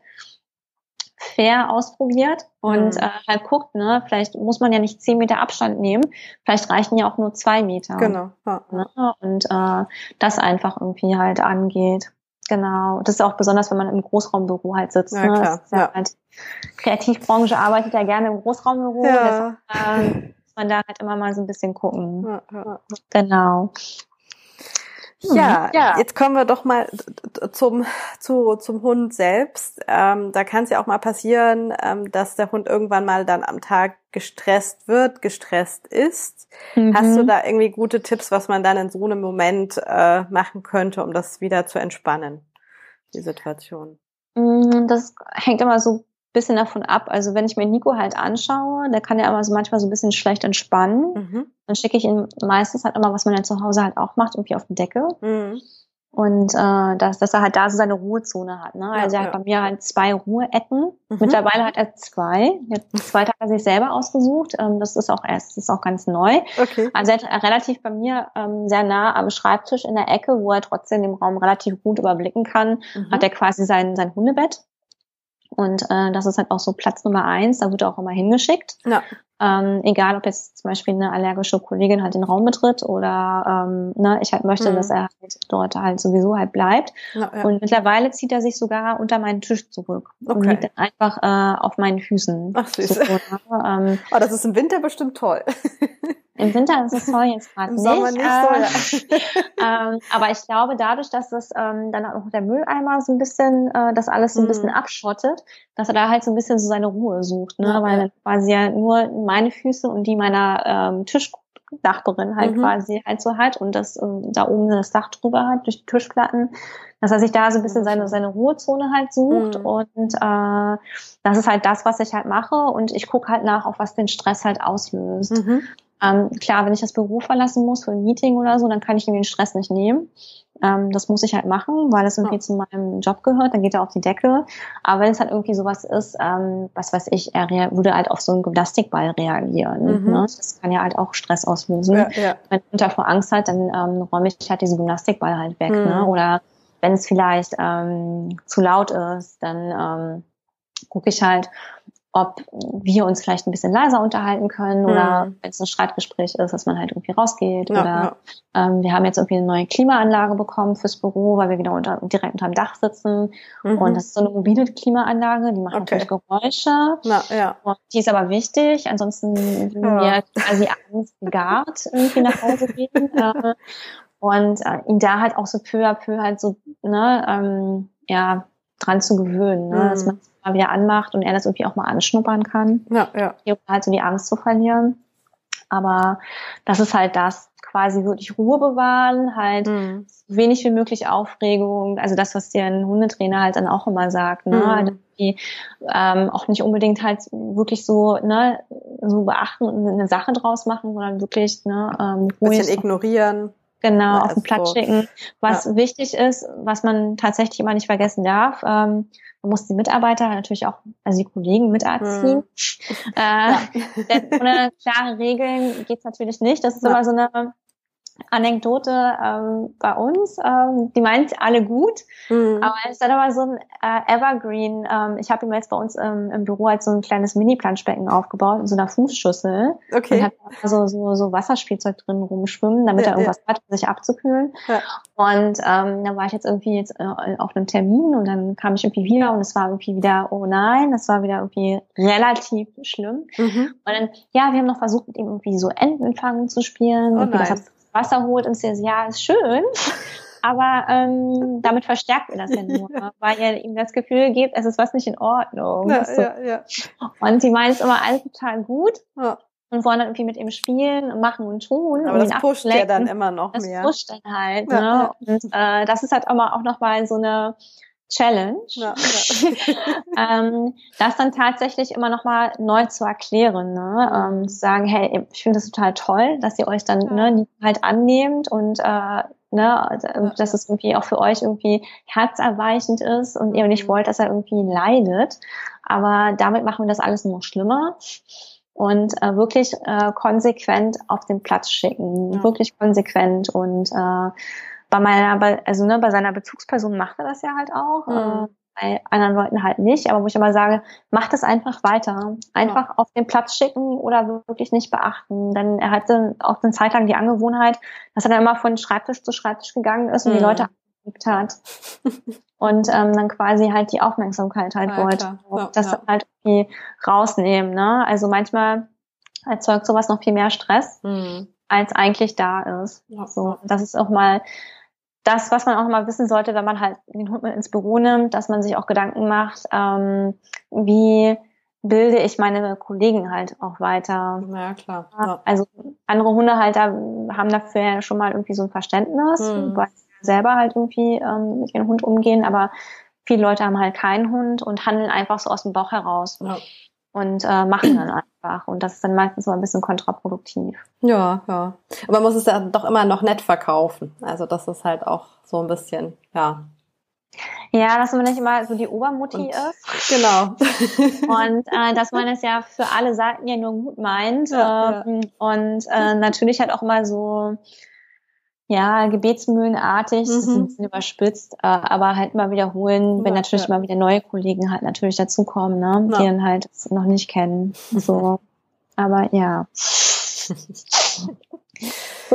fair ausprobiert und mhm. äh, halt guckt, ne, vielleicht muss man ja nicht zehn Meter Abstand nehmen, vielleicht reichen ja auch nur zwei Meter. Genau. Ja. Ne? Und äh, das einfach irgendwie halt angeht. Genau. Das ist auch besonders, wenn man im Großraumbüro halt sitzt. Ja, ne? klar. Ja, Halt, Kreativbranche arbeitet ja gerne im Großraumbüro. Ja. Deshalb, äh, muss man da halt immer mal so ein bisschen gucken. Ja. Genau. Ja, mhm. ja, jetzt kommen wir doch mal zum, zu, zum Hund selbst. Ähm, da kann es ja auch mal passieren, ähm, dass der Hund irgendwann mal dann am Tag gestresst wird, gestresst ist. Mhm. Hast du da irgendwie gute Tipps, was man dann in so einem Moment äh, machen könnte, um das wieder zu entspannen, die Situation? Mm, das hängt immer so bisschen davon ab. Also wenn ich mir Nico halt anschaue, der kann ja immer so manchmal so ein bisschen schlecht entspannen. Mhm. Dann schicke ich ihn meistens halt immer, was man ja zu Hause halt auch macht, irgendwie auf die Decke. Mhm. Und äh, dass, dass er halt da so seine Ruhezone hat. Ne? Ja, also er hat bei mir halt zwei Ruheecken. Mhm. Mittlerweile hat er zwei. Zweite hat er sich selber ausgesucht. Ähm, das ist auch erst, das ist auch ganz neu. Okay. Also er hat relativ bei mir ähm, sehr nah am Schreibtisch in der Ecke, wo er trotzdem den Raum relativ gut überblicken kann, mhm. hat er quasi sein, sein Hundebett. Und äh, das ist halt auch so Platz Nummer eins, da wird auch immer hingeschickt. Ja. Ähm, egal, ob jetzt zum Beispiel eine allergische Kollegin halt den Raum betritt oder ähm, ne, ich halt möchte, mhm. dass er halt dort halt sowieso halt bleibt. Ja, ja. Und mittlerweile zieht er sich sogar unter meinen Tisch zurück okay. und liegt dann einfach äh, auf meinen Füßen. Ach süß. So, ne? ähm, oh, das ist im Winter bestimmt toll. Im Winter ist es toll jetzt gerade nicht. Sommer nicht ja. *laughs* ähm, aber ich glaube, dadurch, dass das ähm, dann auch der Mülleimer so ein bisschen, äh, das alles so ein bisschen mhm. abschottet, dass er da halt so ein bisschen so seine Ruhe sucht, ne? Ja, Weil ja. quasi ja nur meine Füße und die meiner ähm, Tischnachbarin halt mhm. quasi halt so hat und das ähm, da oben das Dach drüber hat durch die Tischplatten, dass er sich da so ein bisschen seine seine Ruhezone halt sucht mhm. und äh, das ist halt das, was ich halt mache und ich gucke halt nach, auf was den Stress halt auslöst. Mhm. Ähm, klar, wenn ich das Büro verlassen muss für ein Meeting oder so, dann kann ich ihm den Stress nicht nehmen. Ähm, das muss ich halt machen, weil es irgendwie ja. zu meinem Job gehört, dann geht er auf die Decke. Aber wenn es halt irgendwie sowas ist, ähm, was weiß ich, er würde halt auf so einen Gymnastikball reagieren. Mhm. Ne? Das kann ja halt auch Stress auslösen. Ja, ja. Wenn er vor Angst hat, dann ähm, räume ich halt diesen Gymnastikball halt weg. Ne? Mhm. Ne? Oder wenn es vielleicht ähm, zu laut ist, dann ähm, gucke ich halt, ob wir uns vielleicht ein bisschen leiser unterhalten können oder hm. wenn es ein Streitgespräch ist, dass man halt irgendwie rausgeht. Ja, oder ja. Ähm, wir haben jetzt irgendwie eine neue Klimaanlage bekommen fürs Büro, weil wir wieder unter, direkt unterm Dach sitzen. Mhm. Und das ist so eine mobile Klimaanlage, die macht okay. natürlich Geräusche. Na, ja. Und die ist aber wichtig. Ansonsten würden wir quasi abends gegart irgendwie nach Hause gehen. *laughs* äh, und äh, ihn da halt auch so peu à peu halt so, ne, ähm, ja, dran zu gewöhnen, ne? Mhm. dass man mal wieder anmacht und er das irgendwie auch mal anschnuppern kann. Ja, ja. Hier halt so die Angst zu verlieren. Aber das ist halt das, quasi wirklich Ruhe bewahren, halt mhm. wenig wie möglich Aufregung, also das, was dir ein Hundetrainer halt dann auch immer sagt, ne? Mhm. Die, ähm, auch nicht unbedingt halt wirklich so, ne, so beachten und eine Sache draus machen, sondern wirklich, ne, ähm, ruhig. Bisschen ignorieren. Genau, auf den Platz so. schicken. Was ja. wichtig ist, was man tatsächlich immer nicht vergessen darf, ähm, man muss die Mitarbeiter natürlich auch, also die Kollegen miterziehen. Mhm. Äh, denn ohne klare Regeln geht's natürlich nicht. Das ist ja. immer so eine Anekdote ähm, bei uns. Ähm, die meint alle gut, mhm. aber es ist dann aber so ein äh, Evergreen. Ähm, ich habe ihm jetzt bei uns ähm, im Büro halt so ein kleines Mini-Planschbecken aufgebaut in so einer Fußschüssel. Okay. Und hat so, so, so Wasserspielzeug drin rumschwimmen, damit ja, er irgendwas ja. hat, um sich abzukühlen. Ja. Und ähm, dann war ich jetzt irgendwie jetzt äh, auf einem Termin und dann kam ich irgendwie wieder und es war irgendwie wieder, oh nein, das war wieder irgendwie relativ schlimm. Mhm. Und dann, ja, wir haben noch versucht, mit ihm irgendwie so Entenfangen zu spielen. Oh, nice. Wasser holt und sagt, ja, ist schön. *laughs* Aber ähm, damit verstärkt er das ja nur, *laughs* weil er ihm das Gefühl gibt, es ist was nicht in Ordnung. Ja, so. ja, ja. Und sie meinen es immer alles total gut. Ja und wollen dann irgendwie mit ihm spielen und machen und tun. Aber das pusht ja dann immer noch das mehr. Das pusht dann halt. Ja, ne? Ja. Und äh, das ist halt immer auch nochmal so eine Challenge, ja, ja. *laughs* ähm, das dann tatsächlich immer noch mal neu zu erklären, ne? ähm, zu sagen, hey, ich finde das total toll, dass ihr euch dann ja. ne, halt annehmt und äh, ne, also, dass es irgendwie auch für euch irgendwie herzerweichend ist und ihr nicht mhm. wollt, dass er irgendwie leidet. Aber damit machen wir das alles nur schlimmer und äh, wirklich äh, konsequent auf den Platz schicken, wirklich konsequent und äh, bei meiner, also ne, bei seiner Bezugsperson macht er das ja halt auch. Mhm. Äh, bei anderen Leuten halt nicht, aber wo ich immer sage, macht es einfach weiter. Einfach ja. auf den Platz schicken oder wirklich nicht beachten. Denn er hatte auch eine Zeit lang die Angewohnheit, dass er dann immer von Schreibtisch zu Schreibtisch gegangen ist und mhm. die Leute angelegt hat. *laughs* und ähm, dann quasi halt die Aufmerksamkeit halt ja, wollte. Ja, das halt irgendwie rausnehmen. Ne? Also manchmal erzeugt sowas noch viel mehr Stress, mhm. als eigentlich da ist. So, das ist auch mal das, was man auch mal wissen sollte, wenn man halt den Hund mit ins Büro nimmt, dass man sich auch Gedanken macht, ähm, wie bilde ich meine Kollegen halt auch weiter. Ja, klar. Ja. Also andere Hundehalter haben dafür ja schon mal irgendwie so ein Verständnis, mhm. weil sie selber halt irgendwie ähm, mit ihrem Hund umgehen, aber viele Leute haben halt keinen Hund und handeln einfach so aus dem Bauch heraus. Ja und äh, machen dann *clears throat* einfach. Und das ist dann meistens so ein bisschen kontraproduktiv. Ja, ja. Aber man muss es ja doch immer noch nett verkaufen. Also das ist halt auch so ein bisschen, ja. Ja, dass man nicht immer so die Obermutti und, ist. Genau. *laughs* und *laughs* äh, dass man es ja für alle Seiten ja nur gut meint. Ja, ähm, ja. Und äh, natürlich halt auch immer so ja, gebetsmühlenartig, mhm. das ist ein mhm. bisschen überspitzt, äh, aber halt mal wiederholen, wenn ja, natürlich ja. mal wieder neue Kollegen halt natürlich dazukommen, ne, ja. die dann halt noch nicht kennen. So. aber ja. *laughs* so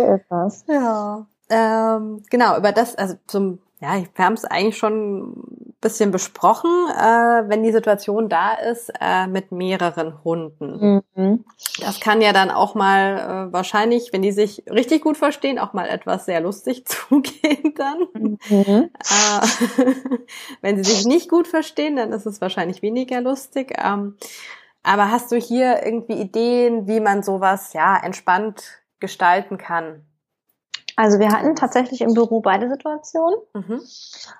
ist das. Ja. Ähm, genau, über das, also zum ja, wir haben es eigentlich schon bisschen besprochen, äh, wenn die Situation da ist äh, mit mehreren Hunden. Mhm. Das kann ja dann auch mal äh, wahrscheinlich, wenn die sich richtig gut verstehen, auch mal etwas sehr lustig *laughs* zugehen dann. Mhm. Äh, *laughs* wenn sie sich nicht gut verstehen, dann ist es wahrscheinlich weniger lustig. Ähm, aber hast du hier irgendwie Ideen, wie man sowas ja entspannt gestalten kann? Also wir hatten tatsächlich im Büro beide Situationen. Mhm.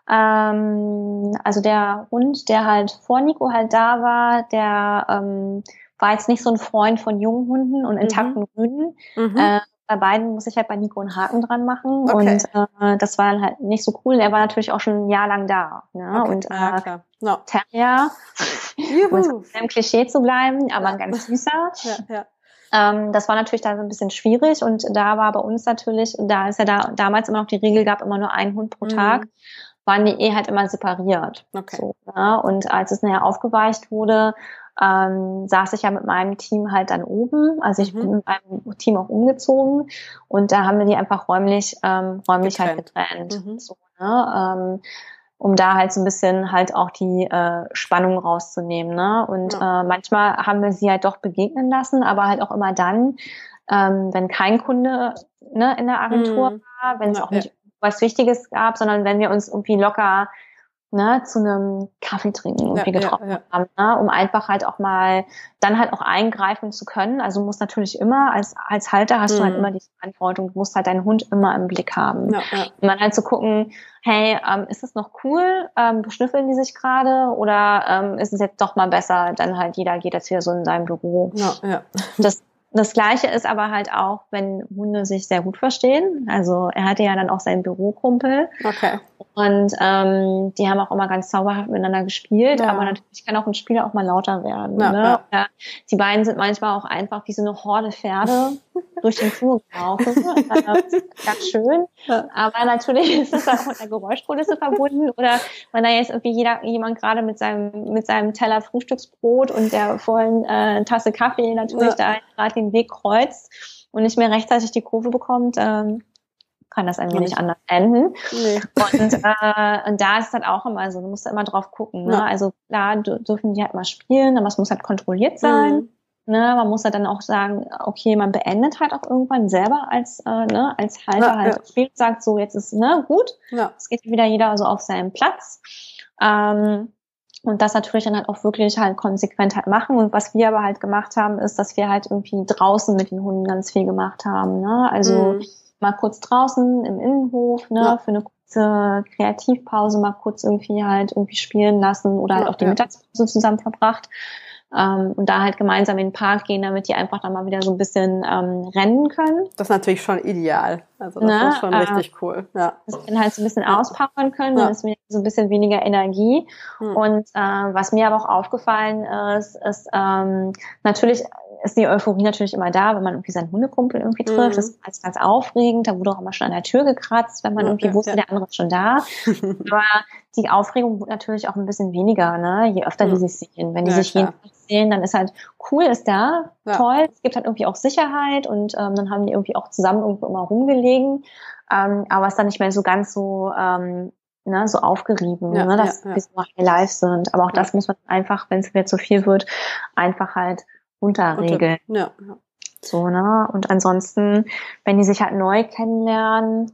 Ähm, also der Hund, der halt vor Nico halt da war, der ähm, war jetzt nicht so ein Freund von jungen Hunden und intakten mhm. Hunden. Mhm. Äh, bei beiden muss ich halt bei Nico einen Haken dran machen okay. und äh, das war dann halt nicht so cool. Er war natürlich auch schon ein Jahr lang da. Ne? Okay. Und äh, ja. No. Terrier, um im Klischee zu bleiben, aber ein ganz süßer. Ja, ja. Ähm, das war natürlich da so ein bisschen schwierig und da war bei uns natürlich, da ist ja da damals immer noch die Regel gab, immer nur ein Hund pro mhm. Tag, waren die eh halt immer separiert. Okay. So, ne? Und als es nachher aufgeweicht wurde, ähm, saß ich ja mit meinem Team halt dann oben. Also ich mhm. bin mit meinem Team auch umgezogen und da haben wir die einfach räumlich, ähm, räumlich halt getrennt. halt getrennt. Mhm. So, ne? ähm, um da halt so ein bisschen halt auch die äh, Spannung rauszunehmen. Ne? Und ja. äh, manchmal haben wir sie halt doch begegnen lassen, aber halt auch immer dann, ähm, wenn kein Kunde ne, in der Agentur mhm. war, wenn es ja, auch nicht was Wichtiges gab, sondern wenn wir uns irgendwie locker ne, zu einem Kaffee trinken irgendwie ja, getroffen ja, ja. haben, ne, um einfach halt auch mal dann halt auch eingreifen zu können. Also du musst natürlich immer als als Halter hast mhm. du halt mhm. immer die Verantwortung, du musst halt deinen Hund immer im Blick haben. Ja, ja. Und dann halt zu gucken, hey, ähm, ist es noch cool? Ähm, beschnüffeln die sich gerade oder ähm, ist es jetzt doch mal besser? Dann halt jeder geht jetzt wieder so in sein Büro. Ja, ja. Das das Gleiche ist aber halt auch, wenn Hunde sich sehr gut verstehen. Also er hatte ja dann auch seinen Bürokumpel. Okay. Und ähm, die haben auch immer ganz zauberhaft miteinander gespielt, ja. aber natürlich kann auch ein Spieler auch mal lauter werden. Ja, ne? ja. die beiden sind manchmal auch einfach wie so eine Horde Pferde *laughs* durch den Flur gelaufen. *laughs* ganz schön. Aber natürlich ist das auch mit einer Geräuschkulisse verbunden. Oder wenn da jetzt irgendwie jeder, jemand gerade mit seinem, mit seinem Teller Frühstücksbrot und der vollen äh, Tasse Kaffee natürlich da gerade den Weg kreuzt und nicht mehr rechtzeitig die Kurve bekommt, ähm, kann das eigentlich nicht anders enden. Nee. Und, äh, und da ist halt auch immer so, du musst da immer drauf gucken. Ne? Ja. Also klar dürfen die halt mal spielen, aber es muss halt kontrolliert sein. Mhm. Ne, man muss halt dann auch sagen, okay, man beendet halt auch irgendwann selber als, äh, ne, als Halter ja, halt ja. spielt, sagt so, jetzt ist ne gut, ja. es geht wieder jeder so auf seinen Platz. Ähm, und das natürlich dann halt auch wirklich halt konsequent halt machen. Und was wir aber halt gemacht haben, ist, dass wir halt irgendwie draußen mit den Hunden ganz viel gemacht haben. Ne? Also mhm mal kurz draußen im Innenhof, ne, ja. für eine kurze Kreativpause mal kurz irgendwie halt irgendwie spielen lassen oder halt auch die Mittagspause zusammen verbracht ähm, und da halt gemeinsam in den Park gehen, damit die einfach dann mal wieder so ein bisschen ähm, rennen können. Das ist natürlich schon ideal. Also das ne? ist schon äh, richtig cool. Ja. Dass wir halt so ein bisschen auspowern können, ja. dann ist so ein bisschen weniger Energie. Hm. Und äh, was mir aber auch aufgefallen ist, ist ähm, natürlich ist die Euphorie natürlich immer da, wenn man irgendwie seinen Hundekumpel irgendwie trifft. Mhm. Das ist ganz, ganz aufregend. Da wurde auch immer schon an der Tür gekratzt, wenn man irgendwie ja, wusste, ja. der andere ist schon da. *laughs* Aber die Aufregung wird natürlich auch ein bisschen weniger, ne? je öfter die sich sehen. Wenn die ja, sich jeden Tag sehen, dann ist halt cool, ist da, toll. Es gibt halt irgendwie auch Sicherheit und ähm, dann haben die irgendwie auch zusammen irgendwo immer rumgelegen. Ähm, aber es ist dann nicht mehr so ganz so ähm, ne, so aufgerieben, ja, ne, dass ja, ja. wir so high live sind. Aber auch das muss man einfach, wenn es wieder zu viel wird, einfach halt runterregeln. Ja, ja. So, ne? Und ansonsten, wenn die sich halt neu kennenlernen,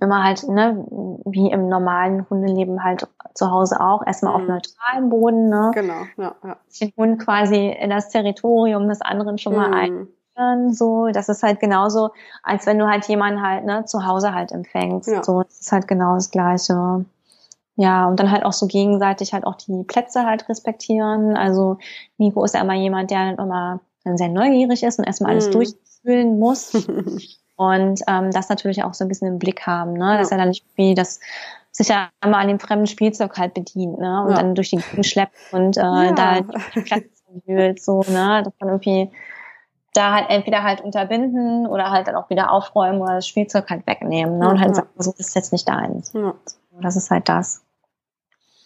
immer halt, ne, wie im normalen Hundeleben halt zu Hause auch, erstmal mhm. auf neutralem Boden, ne? Genau, ja, ja. Den Hund quasi in das Territorium des anderen schon mal mhm. ein so, das ist halt genauso, als wenn du halt jemanden halt, ne, zu Hause halt empfängst. Ja. So, das ist halt genau das Gleiche. Ja, und dann halt auch so gegenseitig halt auch die Plätze halt respektieren. Also Nico ist ja immer jemand, der immer dann sehr neugierig ist und erstmal alles mm. durchfühlen muss. *laughs* und ähm, das natürlich auch so ein bisschen im Blick haben, ne? Ja. Dass er dann nicht wie das sich ja immer an dem fremden Spielzeug halt bedient, ne? Und ja. dann durch die Gegend schleppt und äh, ja. da halt die Plätze wühlt, so, ne? Dass man irgendwie da halt entweder halt unterbinden oder halt dann auch wieder aufräumen oder das Spielzeug halt wegnehmen, ne? Und halt sagen, so das ist jetzt nicht deins. Ja. Das ist halt das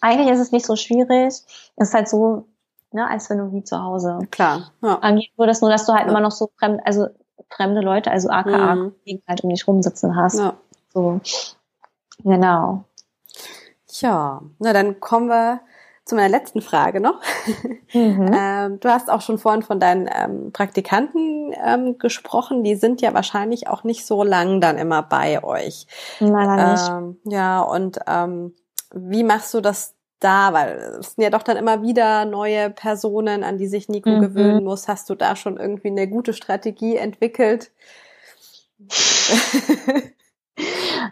eigentlich ist es nicht so schwierig. Es ist halt so, ne, als wenn du wie zu Hause Klar, ja. angehen würdest, nur dass du halt ja. immer noch so fremd, also fremde Leute, also aka mhm. halt um dich rumsitzen hast. Ja. So. Genau. Ja, na dann kommen wir zu meiner letzten Frage noch. *laughs* Mhm. ähm, du hast auch schon vorhin von deinen ähm, Praktikanten ähm, gesprochen. Die sind ja wahrscheinlich auch nicht so lang dann immer bei euch. Leider nicht. Ähm, ja, und ähm, wie machst du das da? Weil es sind ja doch dann immer wieder neue Personen, an die sich Nico mhm. gewöhnen muss. Hast du da schon irgendwie eine gute Strategie entwickelt? *laughs*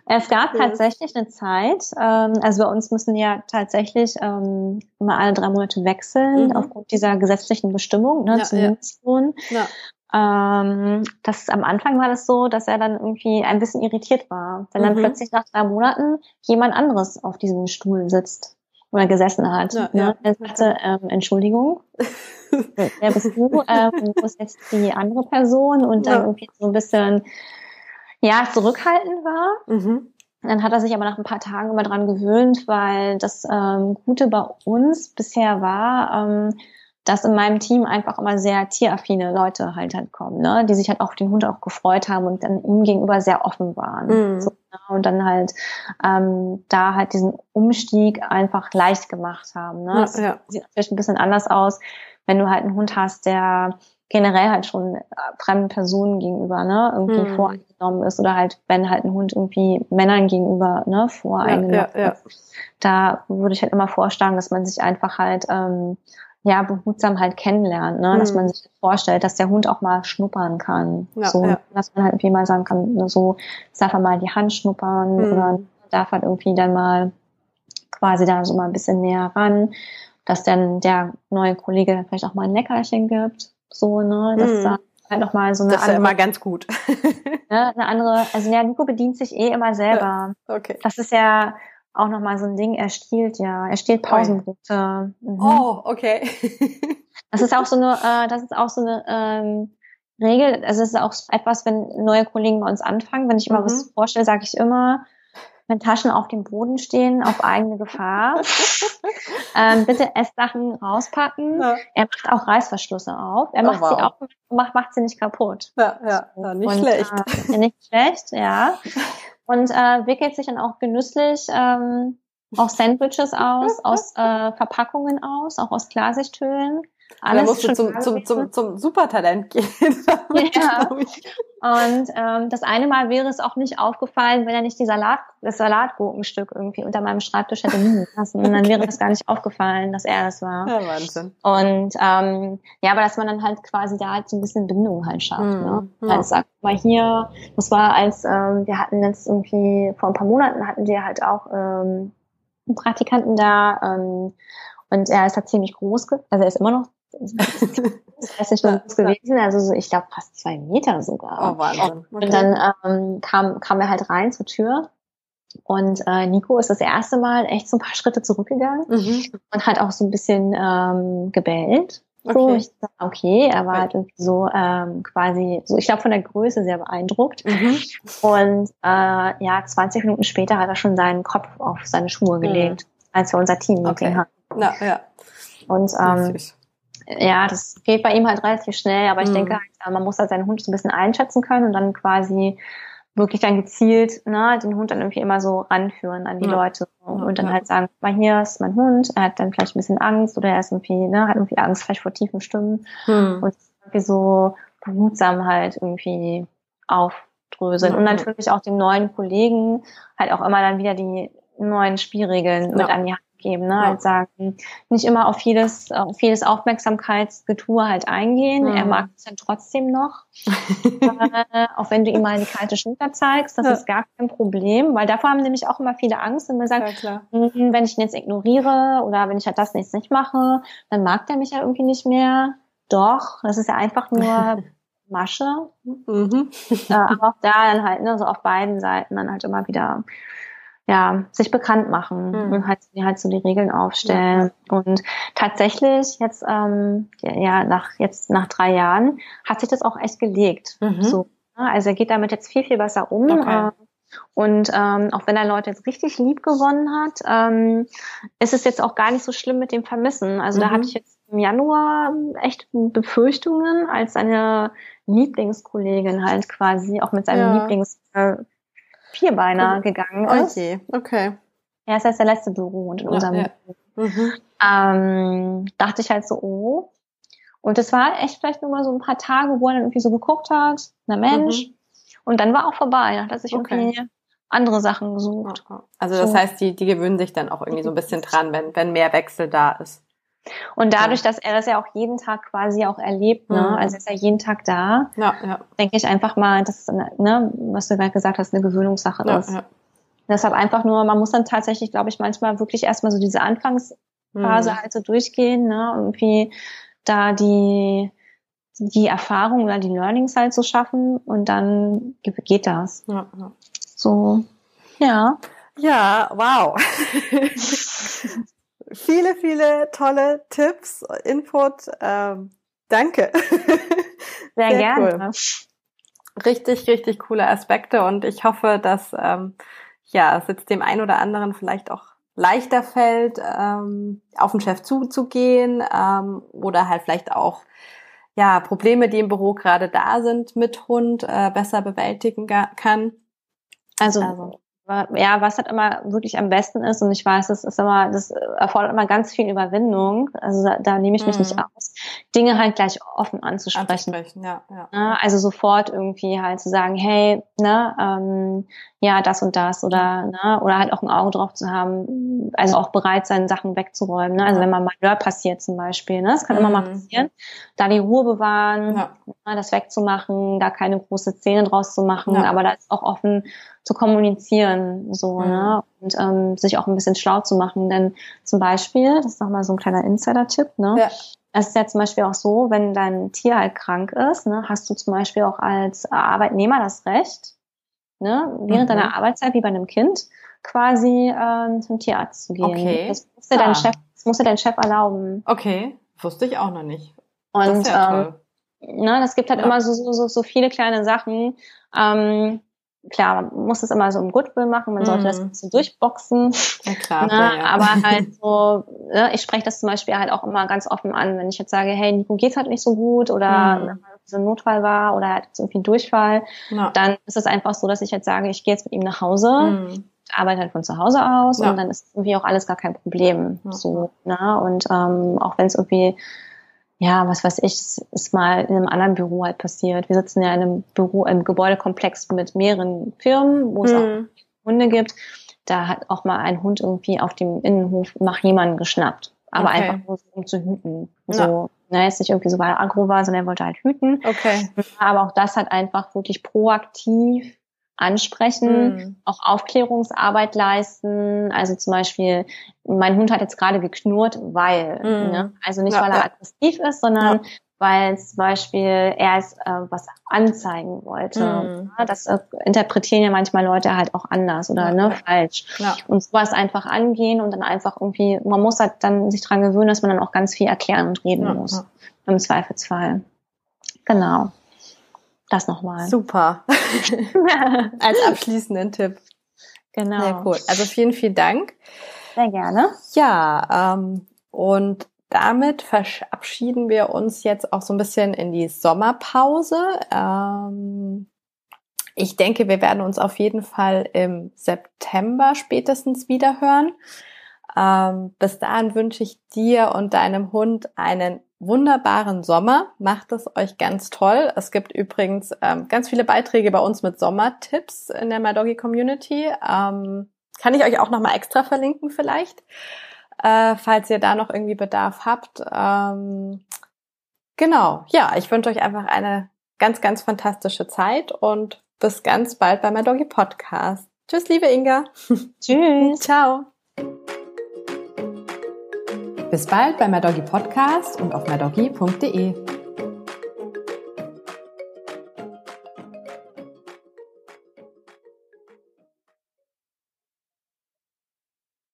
Es gab tatsächlich eine Zeit, ähm, also bei uns müssen ja tatsächlich ähm, immer alle drei Monate wechseln, mhm. aufgrund dieser gesetzlichen Bestimmung ne, ja, zum ja. Ja. Ähm, das am Anfang war das so, dass er dann irgendwie ein bisschen irritiert war, wenn dann mhm. plötzlich nach drei Monaten jemand anderes auf diesem Stuhl sitzt oder gesessen hat. Ja, ne? Er sagte, ähm, Entschuldigung, *laughs* wer bist du? Ähm, wo ist jetzt die andere Person? Und dann ja. irgendwie so ein bisschen ja zurückhaltend war. Mhm. Dann hat er sich aber nach ein paar Tagen immer dran gewöhnt, weil das ähm, Gute bei uns bisher war, ähm, dass in meinem Team einfach immer sehr tieraffine Leute halt halt kommen, ne? die sich halt auch den Hund auch gefreut haben und dann ihm gegenüber sehr offen waren. Mhm. So, ne? Und dann halt ähm, da halt diesen Umstieg einfach leicht gemacht haben. Ne? Ja, ja. sieht natürlich ein bisschen anders aus, wenn du halt einen Hund hast, der generell halt schon äh, fremden Personen gegenüber ne, irgendwie mhm. voreingenommen ist oder halt, wenn halt ein Hund irgendwie Männern gegenüber ne, voreingenommen ja, ja, ja. ist. Da würde ich halt immer vorschlagen, dass man sich einfach halt ähm, ja, behutsam halt kennenlernt, ne? Mhm. dass man sich vorstellt, dass der Hund auch mal schnuppern kann. Ja, so, ja. dass man halt irgendwie mal sagen kann, ne, so, darf er mal die Hand schnuppern mhm. oder darf halt irgendwie dann mal quasi da so mal ein bisschen näher ran, dass dann der neue Kollege vielleicht auch mal ein Leckerchen gibt, so, ne, dass mhm. da halt noch mal so eine das ist andere, ja immer ganz gut. ne, eine andere, also ja, Nico bedient sich eh immer *laughs* selber. Okay. Das ist ja, auch nochmal so ein Ding, er stiehlt ja, er stiehlt Pausenbrote. Mhm. Oh, okay. *laughs* das ist auch so eine, äh, das ist auch so eine ähm, Regel, also es ist auch etwas, wenn neue Kollegen bei uns anfangen, wenn ich immer mhm. was vorstelle, sage ich immer, wenn Taschen auf dem Boden stehen, auf eigene Gefahr. *laughs* ähm, bitte Esssachen rauspacken. Ja. Er macht auch Reißverschlüsse auf. Er macht oh, wow. sie auch, macht, macht sie nicht kaputt. Ja, ja, ja nicht Und, schlecht. Äh, nicht schlecht, ja *laughs* und äh, wickelt sich dann auch genüsslich ähm, auch Sandwiches aus, aus äh, Verpackungen aus, auch aus Klarsichthüllen. Alles musst du zum, zum, zum, zum Supertalent gehen. *laughs* ja. Und ähm, das eine Mal wäre es auch nicht aufgefallen, wenn er nicht die Salat, das Salatgurkenstück irgendwie unter meinem Schreibtisch hätte liegen lassen. Und dann wäre es gar nicht aufgefallen, dass er das war. Ja, Wahnsinn. Und ähm, ja, aber dass man dann halt quasi da halt so ein bisschen Bindung halt schafft. Mhm. Ne? Ja. Halt sagt mal hier, das war als ähm, wir hatten jetzt irgendwie vor ein paar Monaten hatten wir halt auch ähm, einen Praktikanten da ähm, und er ist halt ziemlich groß, also er ist immer noch das weiß nicht, was gewesen, also so, ich glaube fast zwei Meter sogar. Oh, Wahnsinn. Okay. Und dann ähm, kam, kam er halt rein zur Tür und äh, Nico ist das erste Mal echt so ein paar Schritte zurückgegangen mhm. und hat auch so ein bisschen ähm, gebellt. So, okay. ich dachte, okay, er war halt irgendwie so ähm, quasi, so ich glaube von der Größe sehr beeindruckt. Mhm. Und äh, ja, 20 Minuten später hat er schon seinen Kopf auf seine Schuhe mhm. gelegt, mhm. als wir unser Team-Meeting okay. hatten. Na, ja. Und ähm, ja, das geht bei ihm halt relativ schnell, aber ich mhm. denke, halt, man muss halt seinen Hund so ein bisschen einschätzen können und dann quasi wirklich dann gezielt ne, den Hund dann irgendwie immer so ranführen an die ja. Leute und dann ja. halt sagen, mal hier ist mein Hund, er hat dann vielleicht ein bisschen Angst oder er ist irgendwie, ne, hat irgendwie Angst vielleicht vor tiefen Stimmen mhm. und irgendwie so behutsam halt irgendwie aufdröseln und natürlich auch den neuen Kollegen halt auch immer dann wieder die neuen Spielregeln mit an die Hand geben, ne? Ja. Halt sagen, nicht immer auf jedes, auf jedes Aufmerksamkeitsgetue halt eingehen. Mhm. Er mag es dann trotzdem noch. *laughs* äh, auch wenn du ihm mal die kalte Schulter zeigst, das ja. ist gar kein Problem, weil davor haben nämlich auch immer viele Angst, wenn man sagt, ja, hm, wenn ich ihn jetzt ignoriere oder wenn ich halt das nicht, nicht mache, dann mag der mich ja irgendwie nicht mehr. Doch, das ist ja einfach nur *laughs* Masche. Mhm. äh, aber auch da dann halt, ne, so auf beiden Seiten dann halt immer wieder ja, sich bekannt machen mhm. und halt, halt so die Regeln aufstellen. Ja. Und tatsächlich jetzt, ähm, ja, nach jetzt nach drei Jahren hat sich das auch echt gelegt. Mhm. So, ne? also er geht damit jetzt viel, viel besser um. Okay. Äh, und ähm, auch wenn er Leute jetzt richtig lieb gewonnen hat, ähm, ist es jetzt auch gar nicht so schlimm mit dem Vermissen. Also mhm. da hatte ich jetzt im Januar echt Befürchtungen, als seine Lieblingskollegin halt quasi auch mit seinem ja. Lieblings äh, Vierbeiner cool. gegangen ist. Okay, okay. Er ist jetzt der letzte Büro und in ja, unserem ja. Mhm. Ähm, dachte ich halt so, oh. Und das war echt vielleicht nur mal so ein paar Tage, wo er dann irgendwie so geguckt hat, na Mensch. Mhm. Und dann war auch vorbei, da hat sich okay. irgendwie andere Sachen gesucht. Also das so. heißt, die, die gewöhnen sich dann auch irgendwie so ein bisschen dran, wenn, wenn mehr Wechsel da ist. Und dadurch, dass er das ja auch jeden Tag quasi auch erlebt, ne, mhm. also ist er jeden Tag da, ja, ja. denke ich einfach mal, dass, ne, was du gerade gesagt hast, eine Gewöhnungssache ja, ist. Ja. Deshalb einfach nur, man muss dann tatsächlich, glaube ich, manchmal wirklich erstmal so diese Anfangsphase mhm. halt so durchgehen, ne, irgendwie da die, die Erfahrung oder die Learnings halt so schaffen und dann geht das. Ja, ja. So, ja. Ja, wow. *laughs* viele, viele tolle Tipps, Input. Ähm, danke. *laughs* Sehr, Sehr gerne. Cool. Richtig, richtig coole Aspekte und ich hoffe, dass ähm, ja es jetzt dem einen oder anderen vielleicht auch leichter fällt, ähm, auf den Chef zuzugehen ähm, oder halt vielleicht auch ja Probleme, die im Büro gerade da sind mit Hund, äh, besser bewältigen kann. Also, also ja, was halt immer wirklich am besten ist, und ich weiß, das ist immer, das erfordert immer ganz viel Überwindung, also da, da nehme ich mich mhm. nicht aus, Dinge halt gleich offen anzusprechen. anzusprechen ja, ja. Ne, also sofort irgendwie halt zu sagen, hey, ne, ähm, ja, das und das oder, ne, oder halt auch ein Auge drauf zu haben, also auch bereit sein, Sachen wegzuräumen, ne, also wenn man Malheur passiert zum Beispiel, ne, das kann mhm. immer mal mhm. passieren, da die Ruhe bewahren, ja. ne, das wegzumachen, da keine große Szene draus zu machen, ja. aber da ist auch offen zu kommunizieren, so, mhm. ne, und ähm, sich auch ein bisschen schlau zu machen, denn zum Beispiel, das ist nochmal so ein kleiner Insider-Tipp, ne, ja. Es ist ja zum Beispiel auch so, wenn dein Tier halt krank ist, ne, hast du zum Beispiel auch als Arbeitnehmer das Recht, ne, während mhm. deiner Arbeitszeit wie bei einem Kind quasi äh, zum Tierarzt zu gehen. Okay. Das muss dir, ah. dein Chef, das muss dir dein Chef erlauben. Okay, wusste ich auch noch nicht. Und das, ja ähm, ne, das gibt halt ja. immer so, so, so viele kleine Sachen. Ähm, klar, man muss es immer so im Goodwill machen, man sollte mm. das ein bisschen durchboxen. Ja, klar, ne? ja, ja. Aber *laughs* halt so, ne, ich spreche das zum Beispiel halt auch immer ganz offen an, wenn ich jetzt sage, hey, Nico geht's halt nicht so gut oder mm. So ein Notfall war oder er hat jetzt irgendwie einen Durchfall, ja. dann ist es einfach so, dass ich jetzt sage, ich gehe jetzt mit ihm nach Hause. Mm arbeite halt von zu Hause aus ja. und dann ist irgendwie auch alles gar kein Problem. Ja. So, ne? Und ähm, auch wenn es irgendwie ja, was weiß ich, ist mal in einem anderen Büro halt passiert. Wir sitzen ja in einem Büro, im Gebäudekomplex mit mehreren Firmen, wo es mhm. auch Hunde gibt. Da hat auch mal ein Hund irgendwie auf dem Innenhof nach jemandem geschnappt. Aber okay. einfach nur um zu hüten. So, ja. Ne, jetzt nicht irgendwie so, weil er aggro war, sondern er wollte halt hüten. Okay. Aber auch das hat einfach wirklich proaktiv ansprechen, mhm. auch Aufklärungsarbeit leisten. Also zum Beispiel, mein Hund hat jetzt gerade geknurrt, weil, mhm. ne? also nicht, ja, weil er ja. aggressiv ist, sondern ja. Weil zum Beispiel er es äh, was anzeigen wollte. Mhm. Das äh, interpretieren ja manchmal Leute halt auch anders oder ne, falsch. Und sowas einfach angehen und dann einfach irgendwie, man muss halt dann sich dran gewöhnen, dass man dann auch ganz viel erklären und reden muss. Im Zweifelsfall. Genau. Das nochmal. Super. *laughs* Als abschließenden Tipp. Genau. Sehr cool. Also vielen, vielen Dank. Sehr gerne. Ja, ähm, und damit verabschieden wir uns jetzt auch so ein bisschen in die Sommerpause. Ähm, ich denke, wir werden uns auf jeden Fall im September spätestens wieder hören. Ähm, bis dahin wünsche ich dir und deinem Hund einen wunderbaren Sommer. Macht es euch ganz toll. Es gibt übrigens ähm, ganz viele Beiträge bei uns mit Sommertipps in der MyDoggy Community. Ähm, kann ich euch auch nochmal extra verlinken vielleicht, äh, falls ihr da noch irgendwie Bedarf habt. Ähm, genau, ja, ich wünsche euch einfach eine ganz, ganz fantastische Zeit und bis ganz bald bei MyDoggy Podcast. Tschüss, liebe Inga. *laughs* Tschüss. Ciao. Bis bald bei MyDoggy Podcast und auf mydoggy.de.